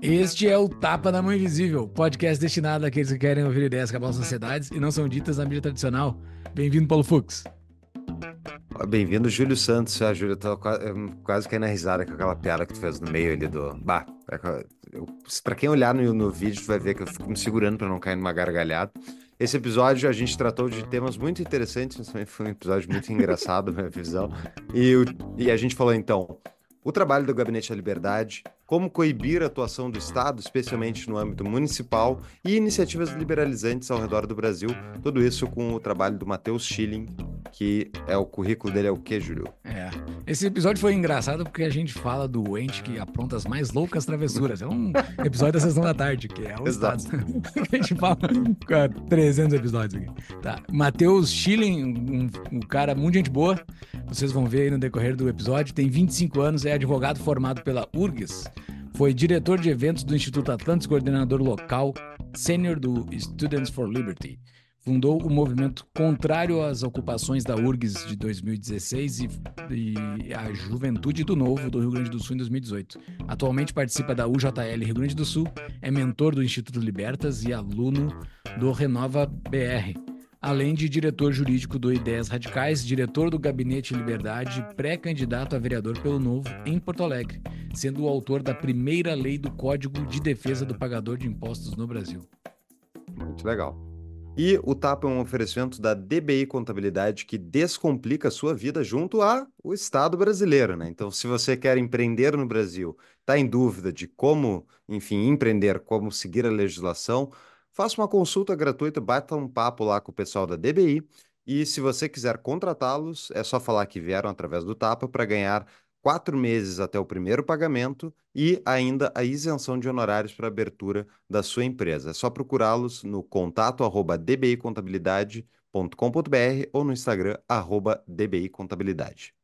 Este é o Tapa da Mão Invisível, podcast destinado àqueles que querem ouvir ideias que abalam sociedades e não são ditas na mídia tradicional. Bem-vindo, Paulo Fux. Bem-vindo, Júlio Santos. A Júlia tá quase caindo na risada com aquela piada que tu fez no meio ali do. Bah, é pra quem olhar no, no vídeo, tu vai ver que eu fico me segurando pra não cair numa gargalhada. Esse episódio a gente tratou de temas muito interessantes, foi um episódio muito engraçado, na minha visão. E, e a gente falou então o trabalho do Gabinete da Liberdade, como coibir a atuação do Estado, especialmente no âmbito municipal, e iniciativas liberalizantes ao redor do Brasil. Tudo isso com o trabalho do Matheus Schilling, que é o currículo dele é o quê, Júlio? É. Esse episódio foi engraçado porque a gente fala do ente que apronta as mais loucas travessuras. É um episódio da sessão da tarde, que é o Exato. Estado. a gente fala com 300 episódios aqui. Tá. Matheus Schilling, um, um cara muito gente boa. Vocês vão ver aí no decorrer do episódio. Tem 25 anos, é advogado formado pela URGS. Foi diretor de eventos do Instituto Atlantis, coordenador local, sênior do Students for Liberty. Fundou o movimento contrário às ocupações da URGS de 2016 e, e, a Juventude do Novo do Rio Grande do Sul em 2018. Atualmente participa da UJL Rio Grande do Sul, é mentor do Instituto Libertas e aluno do Renova BR além de diretor jurídico do Ideias Radicais, diretor do Gabinete Liberdade, pré-candidato a vereador pelo Novo em Porto Alegre, sendo o autor da primeira lei do Código de Defesa do Pagador de Impostos no Brasil. Muito legal. E o TAP é um oferecimento da DBI Contabilidade que descomplica a sua vida junto ao Estado brasileiro, né? Então, se você quer empreender no Brasil, está em dúvida de como, enfim, empreender, como seguir a legislação, Faça uma consulta gratuita, bata um papo lá com o pessoal da DBI. E se você quiser contratá-los, é só falar que vieram através do Tapa para ganhar quatro meses até o primeiro pagamento e ainda a isenção de honorários para abertura da sua empresa. É só procurá-los no contato arroba dbicontabilidade.com.br ou no Instagram arroba dbicontabilidade.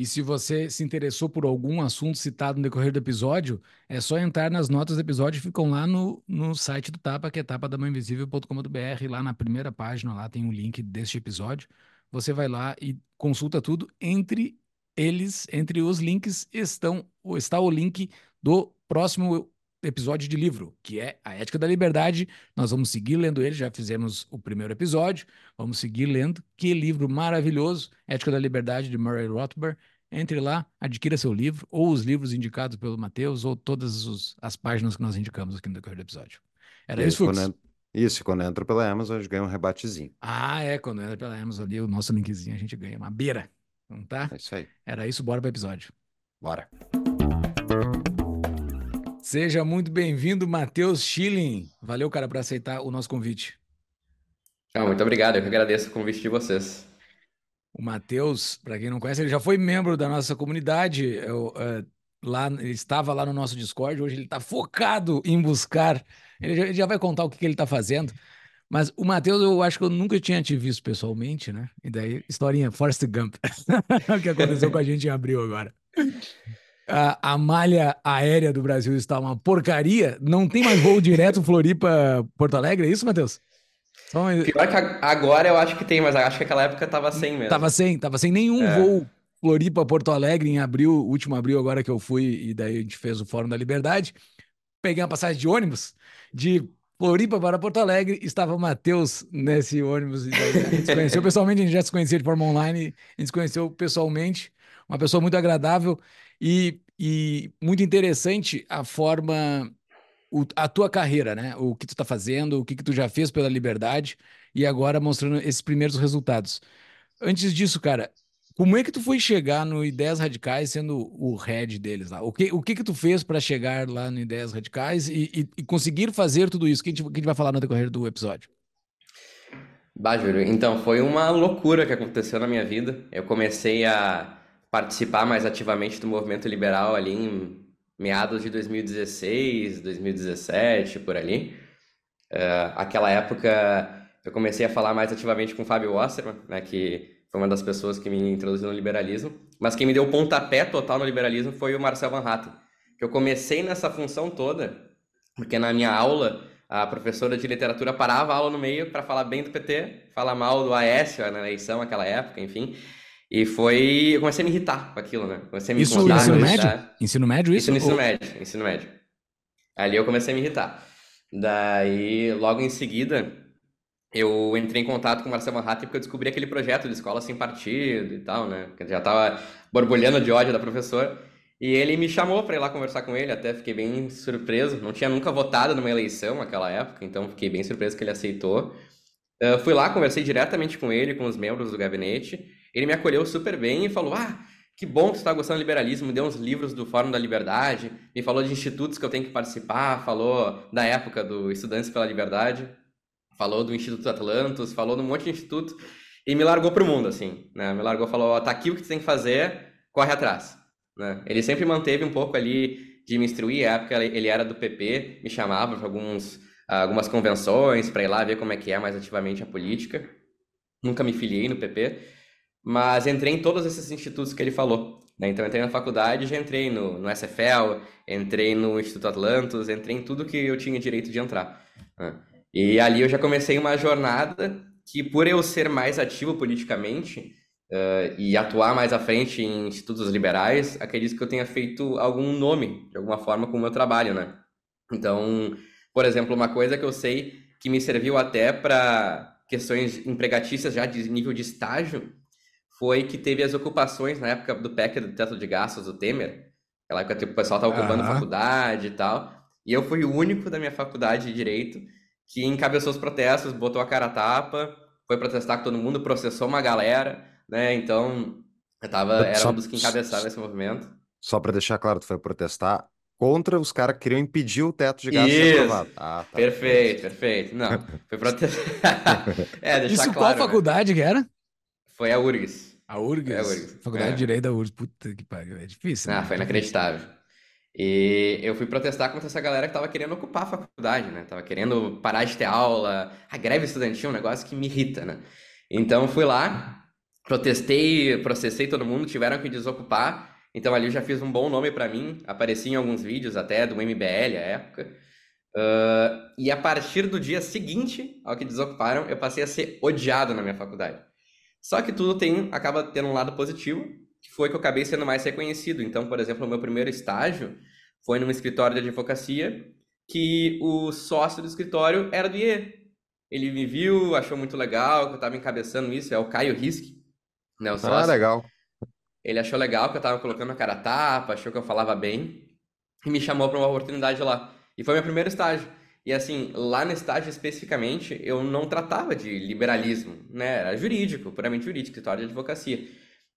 E se você se interessou por algum assunto citado no decorrer do episódio, é só entrar nas notas do episódio, ficam lá no, no site do Tapa, que é tapadamãoinvisível.com.br. Lá na primeira página, lá tem um link deste episódio. Você vai lá e consulta tudo. Entre eles, entre os links, estão, está o link do próximo episódio de livro, que é A Ética da Liberdade. Nós vamos seguir lendo ele, já fizemos o primeiro episódio, vamos seguir lendo. Que livro maravilhoso, Ética da Liberdade, de Murray Rothbard. Entre lá, adquira seu livro, ou os livros indicados pelo Matheus, ou todas os, as páginas que nós indicamos aqui no decorrer do episódio. Era isso, Fux? Quando, isso, quando entra pela Amazon, a gente ganha um rebatezinho. Ah, é, quando entra pela Amazon ali, o nosso linkzinho, a gente ganha uma beira. Não tá? É isso aí. Era isso, bora para o episódio. Bora. Seja muito bem-vindo, Matheus Schilling. Valeu, cara, por aceitar o nosso convite. Ah, muito obrigado, eu que agradeço o convite de vocês. O Matheus, para quem não conhece, ele já foi membro da nossa comunidade. Eu, uh, lá, ele estava lá no nosso Discord, hoje ele está focado em buscar. Ele já, ele já vai contar o que, que ele está fazendo. Mas o Matheus, eu acho que eu nunca tinha te visto pessoalmente, né? E daí, historinha Forrest Gump. o que aconteceu com a gente em abril agora a, a, malha aérea do Brasil está uma porcaria, não tem mais voo direto Floripa-Porto Alegre, é isso, Matheus? Pior que agora eu acho que tem, mas acho que aquela época tava sem mesmo. Tava sem, tava sem nenhum é. voo Floripa-Porto Alegre em abril, último abril agora que eu fui, e daí a gente fez o Fórum da Liberdade. Peguei uma passagem de ônibus de Floripa para Porto Alegre, estava o Matheus nesse ônibus, e daí a gente se conheceu pessoalmente, a gente já se conhecia de forma online, a gente se conheceu pessoalmente, uma pessoa muito agradável, e, e muito interessante a forma, o, a tua carreira, né? O que tu tá fazendo, o que, que tu já fez pela liberdade e agora mostrando esses primeiros resultados. Antes disso, cara, como é que tu foi chegar no Ideias Radicais sendo o head deles lá? O que, o que que tu fez para chegar lá no Ideias Radicais e, e, e, conseguir fazer tudo isso? Que a, gente, que a gente vai falar no decorrer do episódio. Bah, Júlio, então foi uma loucura que aconteceu na minha vida. Eu comecei a participar mais ativamente do movimento liberal ali em meados de 2016, 2017, por ali. Uh, aquela época eu comecei a falar mais ativamente com o Fábio Osterman, né, que foi uma das pessoas que me introduziu no liberalismo, mas quem me deu o pontapé total no liberalismo foi o Marcel Van Hatten, que eu comecei nessa função toda, porque na minha aula a professora de literatura parava a aula no meio para falar bem do PT, falar mal do Aécio na eleição naquela época, enfim, E foi. Eu comecei a me irritar com aquilo, né? Comecei a me Isso, incomodar, ensino me médio? irritar. Ensino médio, isso? Isso no ensino Ou- médio, ensino médio. Ali eu comecei a me irritar. Daí, logo em seguida, eu entrei em contato com o Marcelo Van Hatten porque eu descobri aquele projeto de escola sem partido e tal, né? Que já tava borbulhando de ódio da professora. E ele me chamou para ir lá conversar com ele, até fiquei bem surpreso. Não tinha nunca votado numa eleição naquela época, então fiquei bem surpreso que ele aceitou. Eh, fui lá, conversei diretamente com ele, com os membros do gabinete. Ele me acolheu super bem e falou: Ah, que bom que você está gostando do liberalismo. Me deu uns livros do Fórum da Liberdade, me falou de institutos que eu tenho que participar, falou da época do Estudantes pela Liberdade, falou do Instituto Atlantos, falou de um monte de instituto e me largou pro mundo, assim, né? Me largou, falou: Ó, tá aqui o que tu tem que fazer, corre atrás. Né? Ele sempre manteve um pouco ali de me instruir, à época ele era do PP, me chamava para alguns, algumas convenções para ir lá ver como é que é mais ativamente a política. Nunca me filiei no PP, mas entrei em todos esses institutos que ele falou. Né? Então entrei na faculdade, já entrei no, no SFL, entrei no Instituto Atlantos, entrei em tudo que eu tinha direito de entrar. né? E ali eu já comecei uma jornada que, por eu ser mais ativo politicamente, Uh, e atuar mais à frente em institutos liberais, acredito que eu tenha feito algum nome, de alguma forma, com o meu trabalho, né? Então, por exemplo, uma coisa que eu sei que me serviu até para questões empregatícias já de nível de estágio foi que teve as ocupações na época do PEC do teto de gastos do Temer, aquela época tipo, o pessoal estava ocupando Aham. faculdade e tal, e eu fui o único da minha faculdade de Direito que encabeçou os protestos, botou a cara a tapa, foi protestar com todo mundo, processou uma galera, né? Então, eu tava, era Só- um dos que encabeçava esse movimento. Só para deixar claro, tu foi protestar contra os caras que queriam impedir o teto de gastos Isso. aprovado. Ah, tá. Perfeito, perfeito. Não, foi protestar. é, deixar Isso claro, qual né? faculdade que era? Foi a URGS. A URGS. É, a URGS. Faculdade É. de Direito da URGS. Puta que pariu. É difícil. Ah, né? foi inacreditável. E eu fui protestar contra essa galera que tava querendo ocupar a faculdade, né? Tava querendo parar de ter aula. A greve estudantil é um negócio que me irrita, né? Então eu fui lá, protestei, processei todo mundo, tiveram que desocupar. Então ali eu já fiz um bom nome pra mim, apareci em alguns vídeos até do MBL à época. Ah, e a partir do dia seguinte ao que desocuparam, eu passei a ser odiado na minha faculdade. Só que tudo tem, acaba tendo um lado positivo, que foi que eu acabei sendo mais reconhecido. Então, por exemplo, o meu primeiro estágio foi num escritório de advocacia que o sócio do escritório era do IE. Ele me viu, achou muito legal que eu estava encabeçando isso, é o Caio Risk, né, o Ah, sócio. legal. Ele achou legal que eu tava colocando a cara a tapa, achou que eu falava bem e me chamou para uma oportunidade lá. E foi meu primeiro estágio. E assim, lá no estágio especificamente, eu não tratava de liberalismo, né? Era jurídico, puramente jurídico, escritório de advocacia.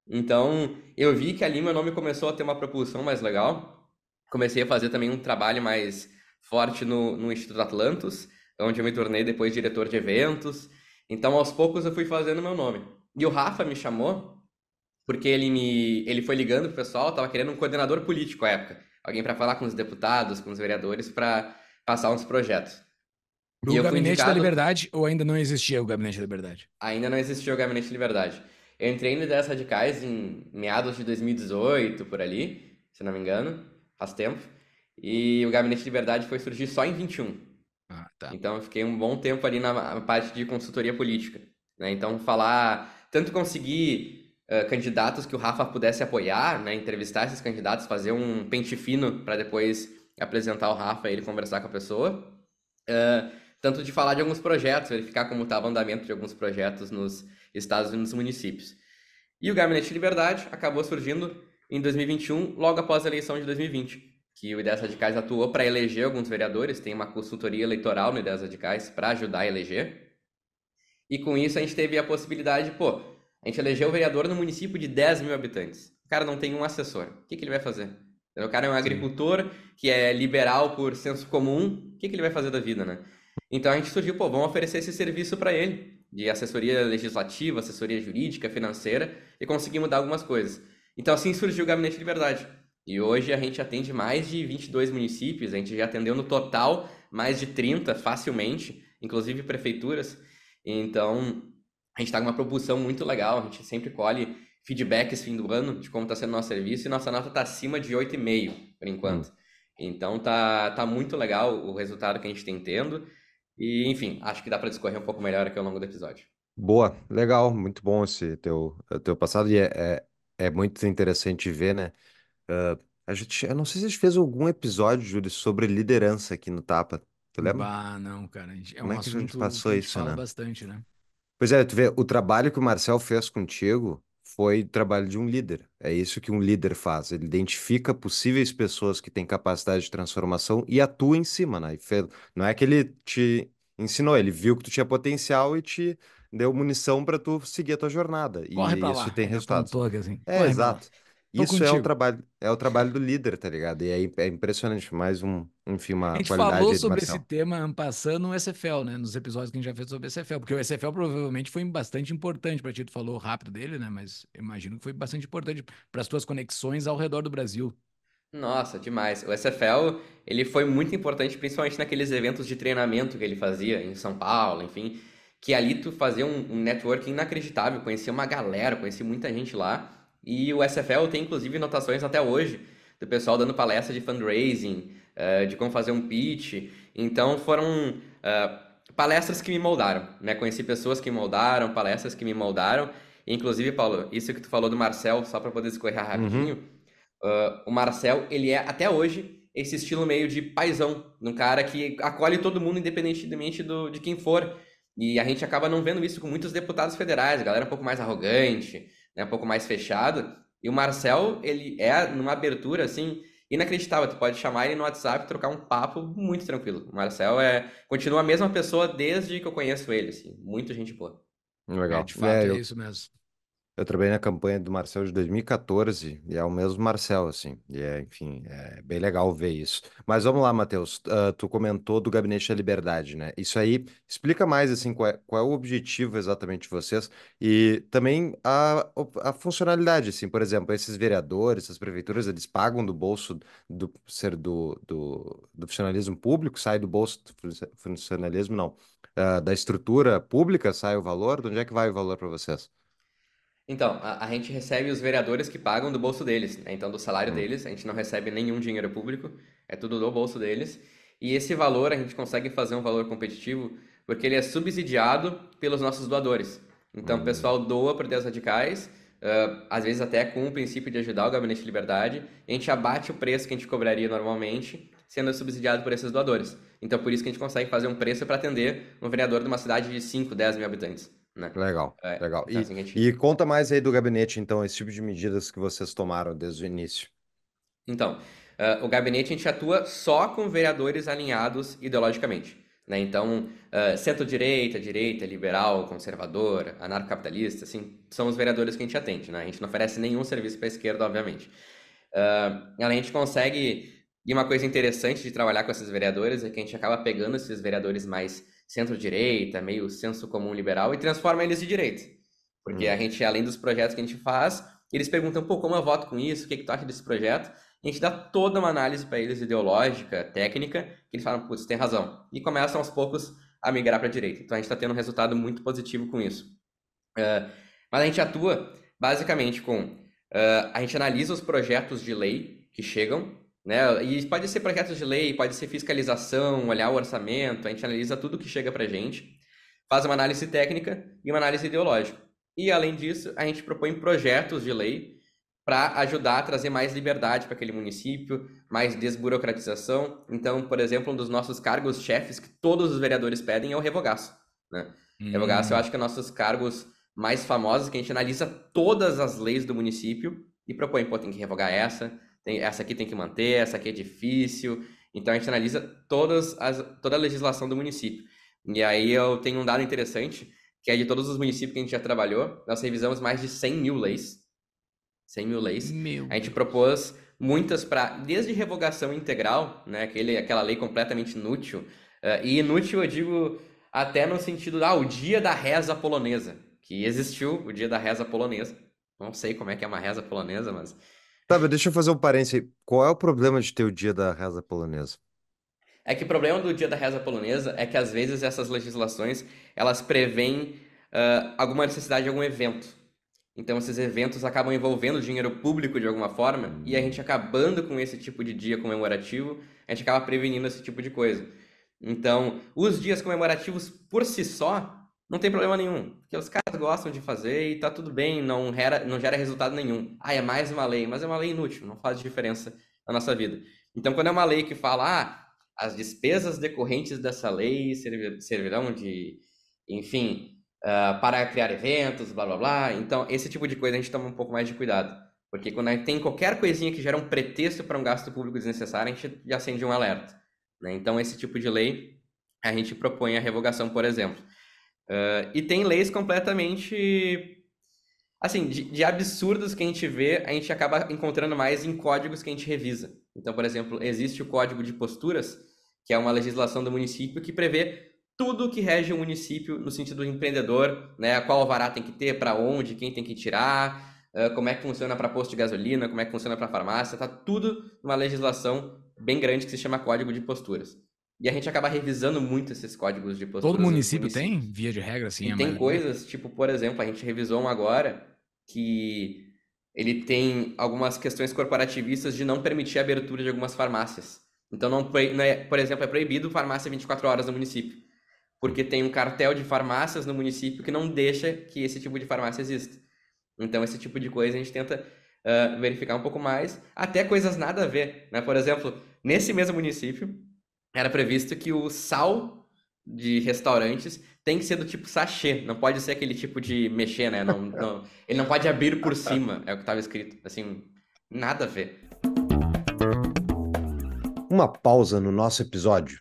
Então, eu vi que ali meu nome começou a ter uma propulsão mais legal. Comecei a fazer também um trabalho mais forte no, no Instituto Atlantos, onde eu me tornei depois diretor de eventos. Então, aos poucos, eu fui fazendo meu nome. E o Rafa me chamou porque ele me ele foi ligando pro pessoal, tava querendo um coordenador político à época, alguém para falar com os deputados, com os vereadores para passar uns projetos. E fui Gabinete da indicado- Liberdade ou ainda não existia o Gabinete da Liberdade? Ainda não existia o Gabinete de Liberdade. Eu entrei no Ideias Radicais em meados de 2018, por ali, se não me engano, faz tempo. E o Gabinete de Liberdade foi surgir só em 21. Ah, tá. Então eu fiquei um bom tempo ali na parte de consultoria política. né? Então falar, tanto conseguir eh, candidatos que o Rafa pudesse apoiar, né? entrevistar esses candidatos, fazer um pente fino para depois apresentar o Rafa e ele conversar com a pessoa. Eh, tanto de falar de alguns projetos, verificar como estava o andamento de alguns projetos nos estados e nos municípios. E o Gabinete de Liberdade acabou surgindo em 2021, logo após a eleição de 2020, que o Ideias Radicais atuou para eleger alguns vereadores, tem uma consultoria eleitoral no Ideias Radicais para ajudar a eleger. E com isso a gente teve a possibilidade, pô, a gente elegeu o vereador no município de 10 mil habitantes. O cara não tem um assessor. O que, que ele vai fazer? O cara é um agricultor que é liberal por senso comum. O que, que ele vai fazer da vida, né? Então a gente surgiu, pô, vamos oferecer esse serviço para ele, de assessoria legislativa, assessoria jurídica, financeira, e conseguir mudar algumas coisas. Então assim surgiu o Gabinete de Liberdade. E hoje a gente atende mais de 22 municípios, a gente já atendeu no total mais de 30 facilmente, inclusive prefeituras. Então a gente está com uma propulsão muito legal, a gente sempre colhe feedbacks fim do ano de como está sendo o nosso serviço e nossa nota está acima de 8,5 por enquanto. Então tá, tá muito legal o resultado que a gente tem tendo. E, enfim, acho que dá para discorrer um pouco melhor aqui ao longo do episódio. Boa, legal, muito bom esse teu, teu passado e é, é, é muito interessante ver, né? Ah, a gente, eu não sei se a gente fez algum episódio, Júlio, sobre liderança aqui no Tapa. Tu lembra? Bah, não, cara. a gente- É Como um é que a gente assunto que passou a gente isso, fala né? bastante, né? Pois é, tu vê, o trabalho que o Marcel fez contigo foi o trabalho de um líder. É isso que um líder faz. Ele identifica possíveis pessoas que têm capacidade de transformação e atua em cima, né? Não é que ele te ensinou, ele viu que tu tinha potencial e te deu munição para tu seguir a tua jornada. Corre E isso lá. tem resultados. aqui assim. É, Corre exato. Tô Isso é o contigo. trabalho, é o trabalho do líder, tá ligado? E é, é impressionante, mais um, enfim, A uma gente qualidade falou sobre esse tema passando no SFL, né? Nos episódios que a gente já fez sobre o SFL, porque o SFL provavelmente foi bastante importante para ti. Tu falou rápido dele, né? Mas eu imagino que foi bastante importante para as tuas conexões ao redor do Brasil. Nossa, demais. O SFL, ele foi muito importante, principalmente naqueles eventos de treinamento que ele fazia em São Paulo, enfim, que ali tu fazia um, um networking inacreditável, conhecia uma galera, conhecia muita gente lá. E o SFL tem, inclusive, notações até hoje do pessoal dando palestra de fundraising, eh, de como fazer um pitch. Então, foram eh, palestras que me moldaram, né? Conheci pessoas que me moldaram, palestras que me moldaram. Inclusive, Paulo, isso que tu falou do Marcel, só para poder escorrer Uhum. rapidinho, Uh, o Marcel, ele é até hoje esse estilo meio de paizão, um cara que acolhe todo mundo independentemente do, de quem for. E a gente acaba não vendo isso com muitos deputados federais, a galera um pouco mais arrogante, né, um pouco mais fechada. E o Marcel, ele é numa abertura assim inacreditável. Tu pode chamar ele no WhatsApp e trocar um papo muito tranquilo. O Marcel é continua a mesma pessoa desde que eu conheço ele, assim, muito gente boa. É, Legal. de fato, É, é eu, isso mesmo. Eu trabalhei na campanha do Marcel de 2014 e é o mesmo Marcel, assim. E é, enfim, é bem legal ver isso. Mas vamos lá, Matheus. Ah, tu comentou do Gabinete da Liberdade, né? Isso aí, explica mais, assim, qual é, qual é o objetivo exatamente de vocês e também a, a funcionalidade, assim. Por exemplo, esses vereadores, essas prefeituras, eles pagam do bolso do ser do, do, do funcionalismo público, sai do bolso do funcio- funcionalismo, não. Ah, da estrutura pública sai o valor? De onde é que vai o valor para vocês? Então, a, a gente recebe os vereadores que pagam do bolso deles, né? Então, do salário Hum. deles, a gente não recebe nenhum dinheiro público, é tudo do bolso deles. E esse valor, a gente consegue fazer um valor competitivo porque ele é subsidiado pelos nossos doadores. Então, o Hum. pessoal doa para ideias radicais, ah, às vezes até com o princípio de ajudar o Gabinete de Liberdade, e a gente abate o preço que a gente cobraria normalmente, sendo subsidiado por esses doadores. Então, por isso que a gente consegue fazer um preço para atender um vereador de uma cidade de 5, 10 mil habitantes, né? Legal, É, legal. então, E, assim, gente... e conta mais aí do gabinete, então, esse tipo de medidas que vocês tomaram desde o início. Então, ah, o gabinete a gente atua só com vereadores alinhados ideologicamente, né? Então, ah, centro-direita, direita, liberal, conservador, anarcocapitalista, assim, são os vereadores que a gente atende, né? A gente não oferece nenhum serviço para a esquerda, obviamente. Ah, a gente consegue. E uma coisa interessante de trabalhar com esses vereadores é que a gente acaba pegando esses vereadores mais centro-direita, meio senso comum liberal, e transforma eles de direita. Porque a Hum. gente, além dos projetos que a gente faz, eles perguntam, pô, como eu voto com isso? O que que tu acha desse projeto? E a gente dá toda uma análise para eles ideológica, técnica, que eles falam, putz, tem razão. E começam aos poucos a migrar para a direita. Então a gente está tendo um resultado muito positivo com isso. Uh, mas a gente atua basicamente com. uh, a gente analisa os projetos de lei que chegam, né? E pode ser projetos de lei, pode ser fiscalização, olhar o orçamento, a gente analisa tudo que chega pra gente, faz uma análise técnica e uma análise ideológica. E além disso, a gente propõe projetos de lei para ajudar a trazer mais liberdade para aquele município, mais desburocratização. Então, por exemplo, um dos nossos cargos chefes que todos os vereadores pedem é o revogaço, né? Revogaço, eu Hum, acho que é nossos cargos mais famosos, que a gente analisa todas as leis do município e propõe, pô, tem que revogar essa, tem, essa aqui tem que manter, essa aqui é difícil. Então a gente analisa todas as, toda a legislação do município. E aí eu tenho um dado interessante, que é de todos os municípios que a gente já trabalhou, nós revisamos mais de 100 mil leis. 100 mil leis. Meu A gente propôs muitas para, desde revogação integral, né, aquele, aquela lei completamente inútil, eh, e inútil eu digo até no sentido, ah, o dia da reza polonesa, que existiu o dia da reza polonesa. Não sei como é que é uma reza polonesa, mas Tá, mas deixa eu fazer um parênteses aí. Qual é o problema de ter o dia da reza polonesa? é que o problema do dia da reza polonesa é que às vezes essas legislações elas prevêem ah, alguma necessidade de algum evento. Então esses eventos acabam envolvendo dinheiro público de alguma forma e a gente acabando com esse tipo de dia comemorativo, a gente acaba prevenindo esse tipo de coisa. Então, os dias comemorativos por si só, não tem problema nenhum, porque os caras gostam de fazer e tá tudo bem, não gera, não gera resultado nenhum. Ah, é mais uma lei, mas é uma lei inútil, não faz diferença na nossa vida. Então, quando é uma lei que fala, ah, as despesas decorrentes dessa lei servirão de, enfim, uh, para criar eventos, blá blá blá. Então, esse tipo de coisa a gente toma um pouco mais de cuidado. Porque quando tem qualquer coisinha que gera um pretexto para um gasto público desnecessário, a gente já acende um alerta. Né? Então, esse tipo de lei, a gente propõe a revogação, por exemplo. Uh, e tem leis completamente. Assim, de, de, absurdos que a gente vê, a gente acaba encontrando mais em códigos que a gente revisa. Então, por exemplo, existe o Código de Posturas, que é uma legislação do município que prevê tudo que rege o município no sentido do empreendedor, né? Qual alvará tem que ter, para onde, quem tem que tirar, uh, como é que funciona para posto de gasolina, como é que funciona para farmácia, tá tudo numa legislação bem grande que se chama Código de Posturas. E a gente acaba revisando muito esses códigos de posturas. Todo município, tem, via de regra, assim? É tem coisas, tipo, por exemplo, a gente revisou um agora que ele tem algumas questões corporativistas de não permitir a abertura de algumas farmácias. Então, não, não é, por exemplo, é proibido farmácia 24 horas no município. Porque tem um cartel de farmácias no município que não deixa que esse tipo de farmácia exista. Então, esse tipo de coisa a gente tenta uh, verificar um pouco mais, até coisas nada a ver. Né? Por exemplo, nesse mesmo município, era previsto que o sal de restaurantes tem que ser do tipo sachê, não pode ser aquele tipo de mexer, né? Não, não, ele não pode abrir por cima, é o que estava escrito. Assim, nada a ver. Uma pausa no nosso episódio.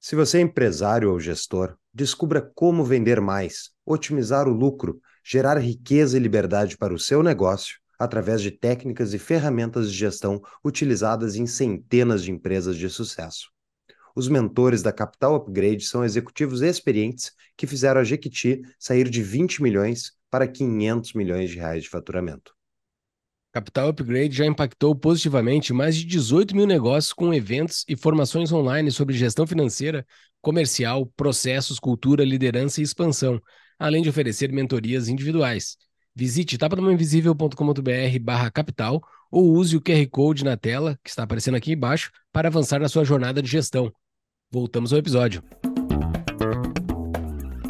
Se você é empresário ou gestor, descubra como vender mais, otimizar o lucro, gerar riqueza e liberdade para o seu negócio através de técnicas e ferramentas de gestão utilizadas em centenas de empresas de sucesso. Os mentores da Capital Upgrade são executivos experientes que fizeram a Jequiti sair de 20 milhões para 500 milhões de reais de faturamento. Capital Upgrade já impactou positivamente mais de 18 mil negócios com eventos e formações online sobre gestão financeira, comercial, processos, cultura, liderança e expansão, além de oferecer mentorias individuais. Visite tapadamainvisível.com.br barra capital ou use o QR Code na tela, que está aparecendo aqui embaixo, para avançar na sua jornada de gestão. Voltamos ao episódio.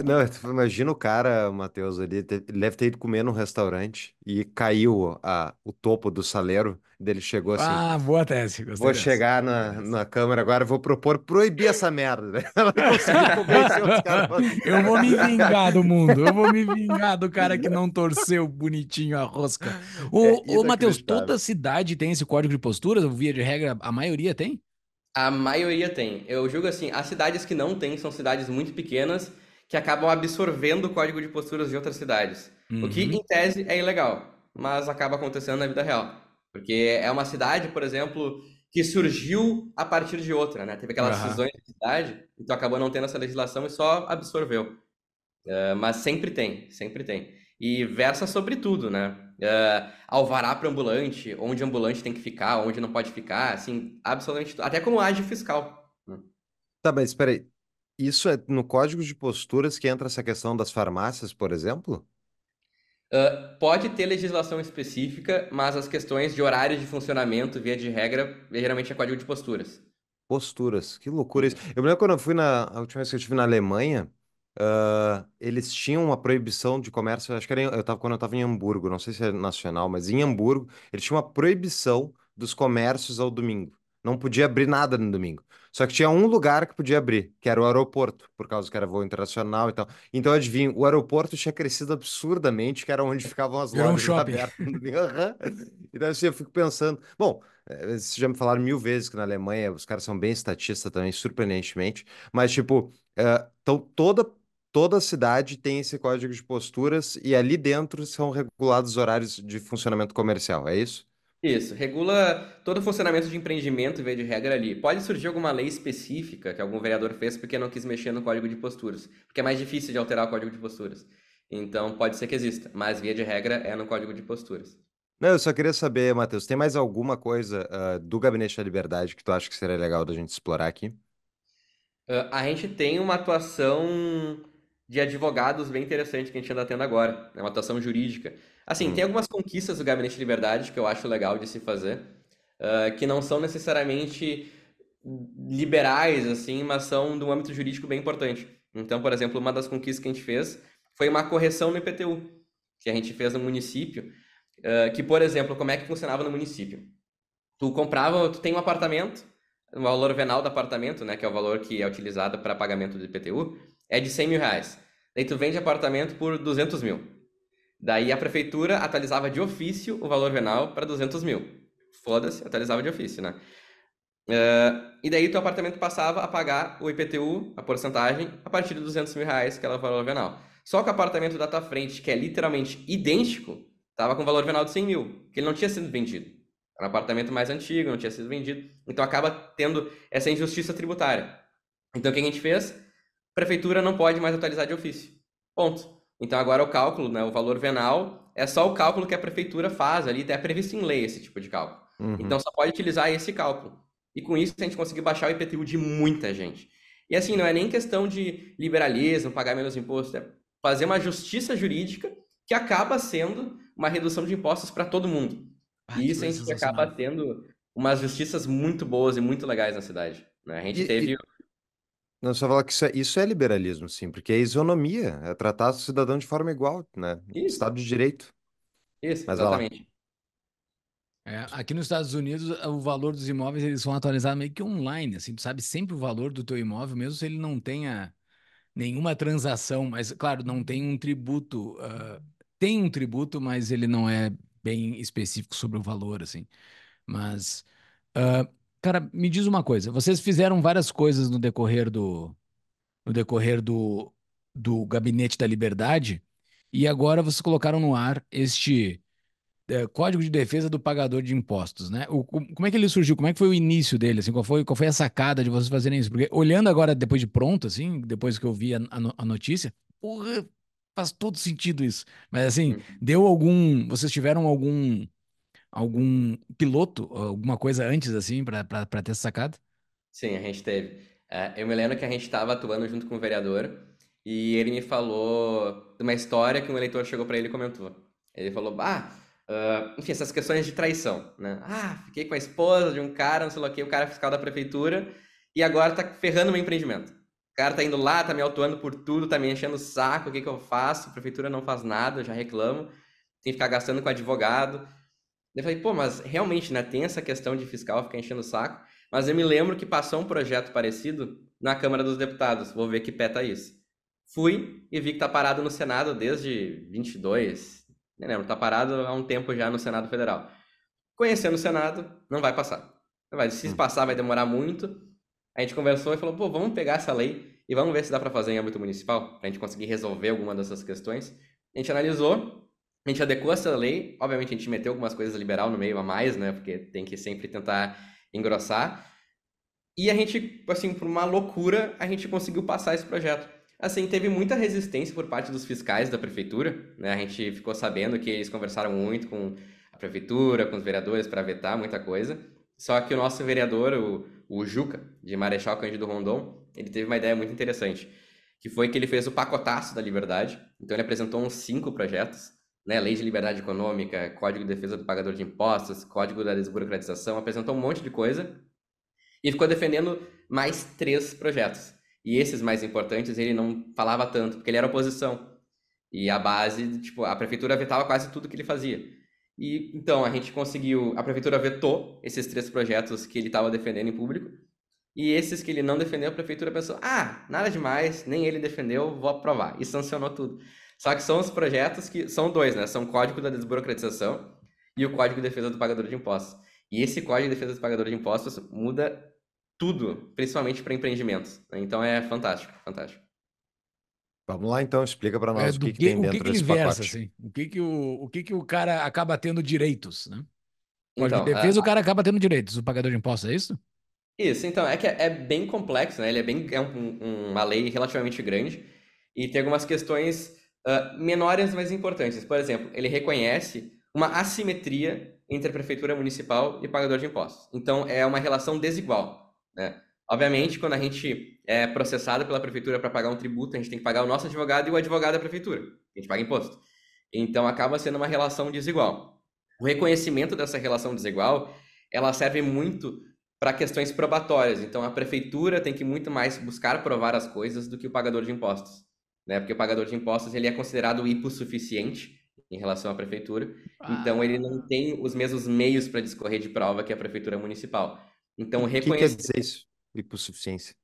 Não, imagina o cara, Matheus, ali, ele deve ter ido comer num restaurante e caiu a, o topo do saleiro, dele chegou assim, Ah, boa tese. vou dessa. chegar na, na câmara agora, vou propor proibir essa merda? Ela não conseguiu convencer os caras. Eu vou me vingar do mundo. Eu vou me vingar do cara que não torceu bonitinho a rosca. Ô, É ô Matheus, inacreditável. toda cidade tem esse código de posturas? Via de regra, a maioria tem? A maioria tem. Eu julgo assim, as cidades que não têm são cidades muito pequenas que acabam absorvendo o código de posturas de outras cidades. O que, Uhum. em tese, é ilegal, mas acaba acontecendo na vida real. Porque é uma cidade, por exemplo, que surgiu a partir de outra, né? Teve aquelas Aham. cisões de cidade, então acabou não tendo essa legislação e só absorveu. Eh, mas sempre tem, sempre tem. E versa sobre tudo, né? Eh, alvará para ambulante, onde ambulante tem que ficar, onde não pode ficar, assim, absolutamente tudo. Até como age fiscal. Tá, mas espera aí. Isso é no código de posturas que entra essa questão das farmácias, por exemplo? Uh, pode ter legislação específica, mas as questões de horários de funcionamento, via de regra, geralmente é código de posturas. Posturas, que loucura isso. Eu me lembro quando eu fui na, a última vez que eu estive na Alemanha, ah, eles tinham uma proibição de comércio, acho que era, em- eu tava, quando eu estava em Hamburgo, não sei se é nacional, mas em Hamburgo, eles tinham uma proibição dos comércios ao domingo. Não podia abrir nada no domingo. Só que tinha um lugar que podia abrir, que era o aeroporto, por causa que era voo internacional e tal. Então, adivinha, o aeroporto tinha crescido absurdamente, que era onde ficavam as Virou um lojas shopping. abertas. Então, assim, eu fico pensando, bom, eh, vocês já me falaram mil vezes que na Alemanha os caras são bem estatistas também, surpreendentemente, mas, tipo, eh, então toda, toda cidade tem esse código de posturas e ali dentro são regulados os horários de funcionamento comercial, é isso? Isso, regula todo o funcionamento de empreendimento, via de regra ali. Pode surgir alguma lei específica que algum vereador fez porque não quis mexer no código de posturas, porque é mais difícil de alterar o código de posturas. Então pode ser que exista, mas via de regra é no código de posturas. Não, eu só queria saber, Matheus, tem mais alguma coisa ah, do Gabinete da Liberdade que tu acha que seria legal da gente explorar aqui? Uh, a gente tem uma atuação de advogados bem interessante que a gente anda tendo agora, é uma atuação jurídica. Assim, Hum. tem algumas conquistas do Gabinete de Liberdade que eu acho legal de se fazer, uh, que não são necessariamente liberais, assim, mas são de um âmbito jurídico bem importante. Então, por exemplo, uma das conquistas que a gente fez foi uma correção no IPTU, que a gente fez no município, uh, que, por exemplo, como é que funcionava no município? Tu comprava, tu tem um apartamento, o valor venal do apartamento, né, que é o valor que é utilizado para pagamento do IPTU, é de 100 mil reais. Daí tu vende apartamento por 200 mil. Daí a prefeitura atualizava de ofício o valor venal para 200 mil. Foda-se, atualizava de ofício, né? Uh, e daí teu apartamento passava a pagar o IPTU, a porcentagem, a partir de 200 mil reais, que era o valor venal. Só que o apartamento da tua frente, que é literalmente idêntico, tava com valor venal de 100 mil, que ele não tinha sido vendido. Era um apartamento mais antigo, não tinha sido vendido. Então acaba tendo essa injustiça tributária. Então o que a gente fez? Prefeitura não pode mais atualizar de ofício. Ponto. Então agora o cálculo, né, o valor venal, é só o cálculo que a prefeitura faz ali, até é previsto em lei esse tipo de cálculo. Uhum. Então só pode utilizar esse cálculo. E com isso a gente conseguiu baixar o IPTU de muita gente. E assim, não é nem questão de liberalismo, pagar menos imposto, é fazer uma justiça jurídica que acaba sendo uma redução de impostos para todo mundo. Ah, e isso a gente acaba tendo umas justiças muito boas e muito legais na cidade. Né? A gente e, teve. E... Não, só falar que isso é, isso é liberalismo, sim, porque é isonomia, é tratar o cidadão de forma igual, né? Isso. Estado de Direito. Isso, Mas exatamente. É, aqui nos Estados Unidos, o valor dos imóveis eles são atualizados meio que online, assim, tu sabe sempre o valor do teu imóvel, mesmo se ele não tenha nenhuma transação, mas claro, não tem um tributo, uh, tem um tributo, mas ele não é bem específico sobre o valor, assim. Mas, uh, cara, me diz uma coisa, vocês fizeram várias coisas no decorrer do, no decorrer do, do Gabinete da Liberdade, e agora vocês colocaram no ar este é, Código de Defesa do Pagador de Impostos, né? O, como é que ele surgiu? Como é que foi o início dele? Assim, qual, foi, qual foi a sacada de vocês fazerem isso? Porque olhando agora, depois de pronto, assim, depois que eu vi a, a, notícia, porra, faz todo sentido isso. Mas assim, uhum. deu algum. Vocês tiveram algum algum piloto, alguma coisa antes, assim, para ter essa sacada? Sim, a gente teve. É, eu me lembro que a gente estava atuando junto com o vereador e ele me falou de uma história que um eleitor chegou para ele e comentou. Ele falou: Ah Uh, enfim, essas questões de traição, né? Ah, fiquei com a esposa de um cara, não sei lá o que, o cara é fiscal da prefeitura, e agora tá ferrando meu empreendimento. O cara tá indo lá, tá me autuando por tudo, tá me enchendo o saco, o que que eu faço? A prefeitura não faz nada, eu já reclamo, tem que ficar gastando com advogado. Eu falei, pô, mas realmente, né, tem essa questão de fiscal ficar enchendo o saco, mas eu me lembro que passou um projeto parecido na Câmara dos Deputados, vou ver que pé tá isso. Fui e vi que tá parado no Senado desde 22, nem lembro, tá parado há um tempo já no Senado Federal. Conhecendo o Senado, não vai passar. Vai, se hum. passar, vai demorar muito. A gente conversou e falou, pô, vamos pegar essa lei e vamos ver se dá para fazer em âmbito municipal, pra gente conseguir resolver alguma dessas questões. A gente analisou, a gente adequou essa lei, obviamente a gente meteu algumas coisas liberal no meio a mais, né, porque tem que sempre tentar engrossar. E a gente, assim, por uma loucura, a gente conseguiu passar esse projeto. Assim, teve muita resistência por parte dos fiscais da prefeitura, né? A gente ficou sabendo que eles conversaram muito com a prefeitura, com os vereadores para vetar muita coisa. Só que o nosso vereador, o, o Juca, de Marechal Cândido Rondon, ele teve uma ideia muito interessante, que foi que ele fez o pacotaço da liberdade. Então ele apresentou uns cinco projetos, né? Lei de liberdade econômica, Código de defesa do pagador de impostos, Código da desburocratização, apresentou um monte de coisa e ficou defendendo mais três projetos. E esses mais importantes ele não falava tanto, porque ele era oposição. E a base, tipo, a prefeitura vetava quase tudo que ele fazia. E então a gente conseguiu, a prefeitura vetou esses três projetos que ele estava defendendo em público. E esses que ele não defendeu, a prefeitura pensou: "Ah, nada demais, nem ele defendeu, vou aprovar". E sancionou tudo. Só que são os projetos que são dois, né? São o Código da Desburocratização e o Código de Defesa do Pagador de Impostos. E esse Código de Defesa do Pagador de Impostos muda tudo, principalmente para empreendimentos. Né? Então é fantástico, fantástico. Vamos lá então, explica para nós é, o que, que, que, tem dentro que que desse versa, pacote. Assim? O que que o, o que que o cara acaba tendo direitos, né? Pode então, de defesa, a... o cara acaba tendo direitos, o pagador de impostos, é isso? Isso, então, é que é, é bem complexo, né? Ele é bem é um, uma lei relativamente grande e tem algumas questões uh, menores, mas importantes. Por exemplo, ele reconhece uma assimetria entre a prefeitura municipal e pagador de impostos. Então, é uma relação desigual. Né? Obviamente, quando a gente é processado pela prefeitura para pagar um tributo, a gente tem que pagar o nosso advogado e o advogado da prefeitura. A gente paga imposto. Então, acaba sendo uma relação desigual. O reconhecimento dessa relação desigual, ela serve muito para questões probatórias. Então, a prefeitura tem que muito mais buscar provar as coisas do que o pagador de impostos, né? Porque o pagador de impostos ele é considerado hipossuficiente em relação à prefeitura, ah. então ele não tem os mesmos meios para discorrer de prova que a prefeitura municipal. Então, reconhecer... O que quer dizer isso? Hipossuficiência?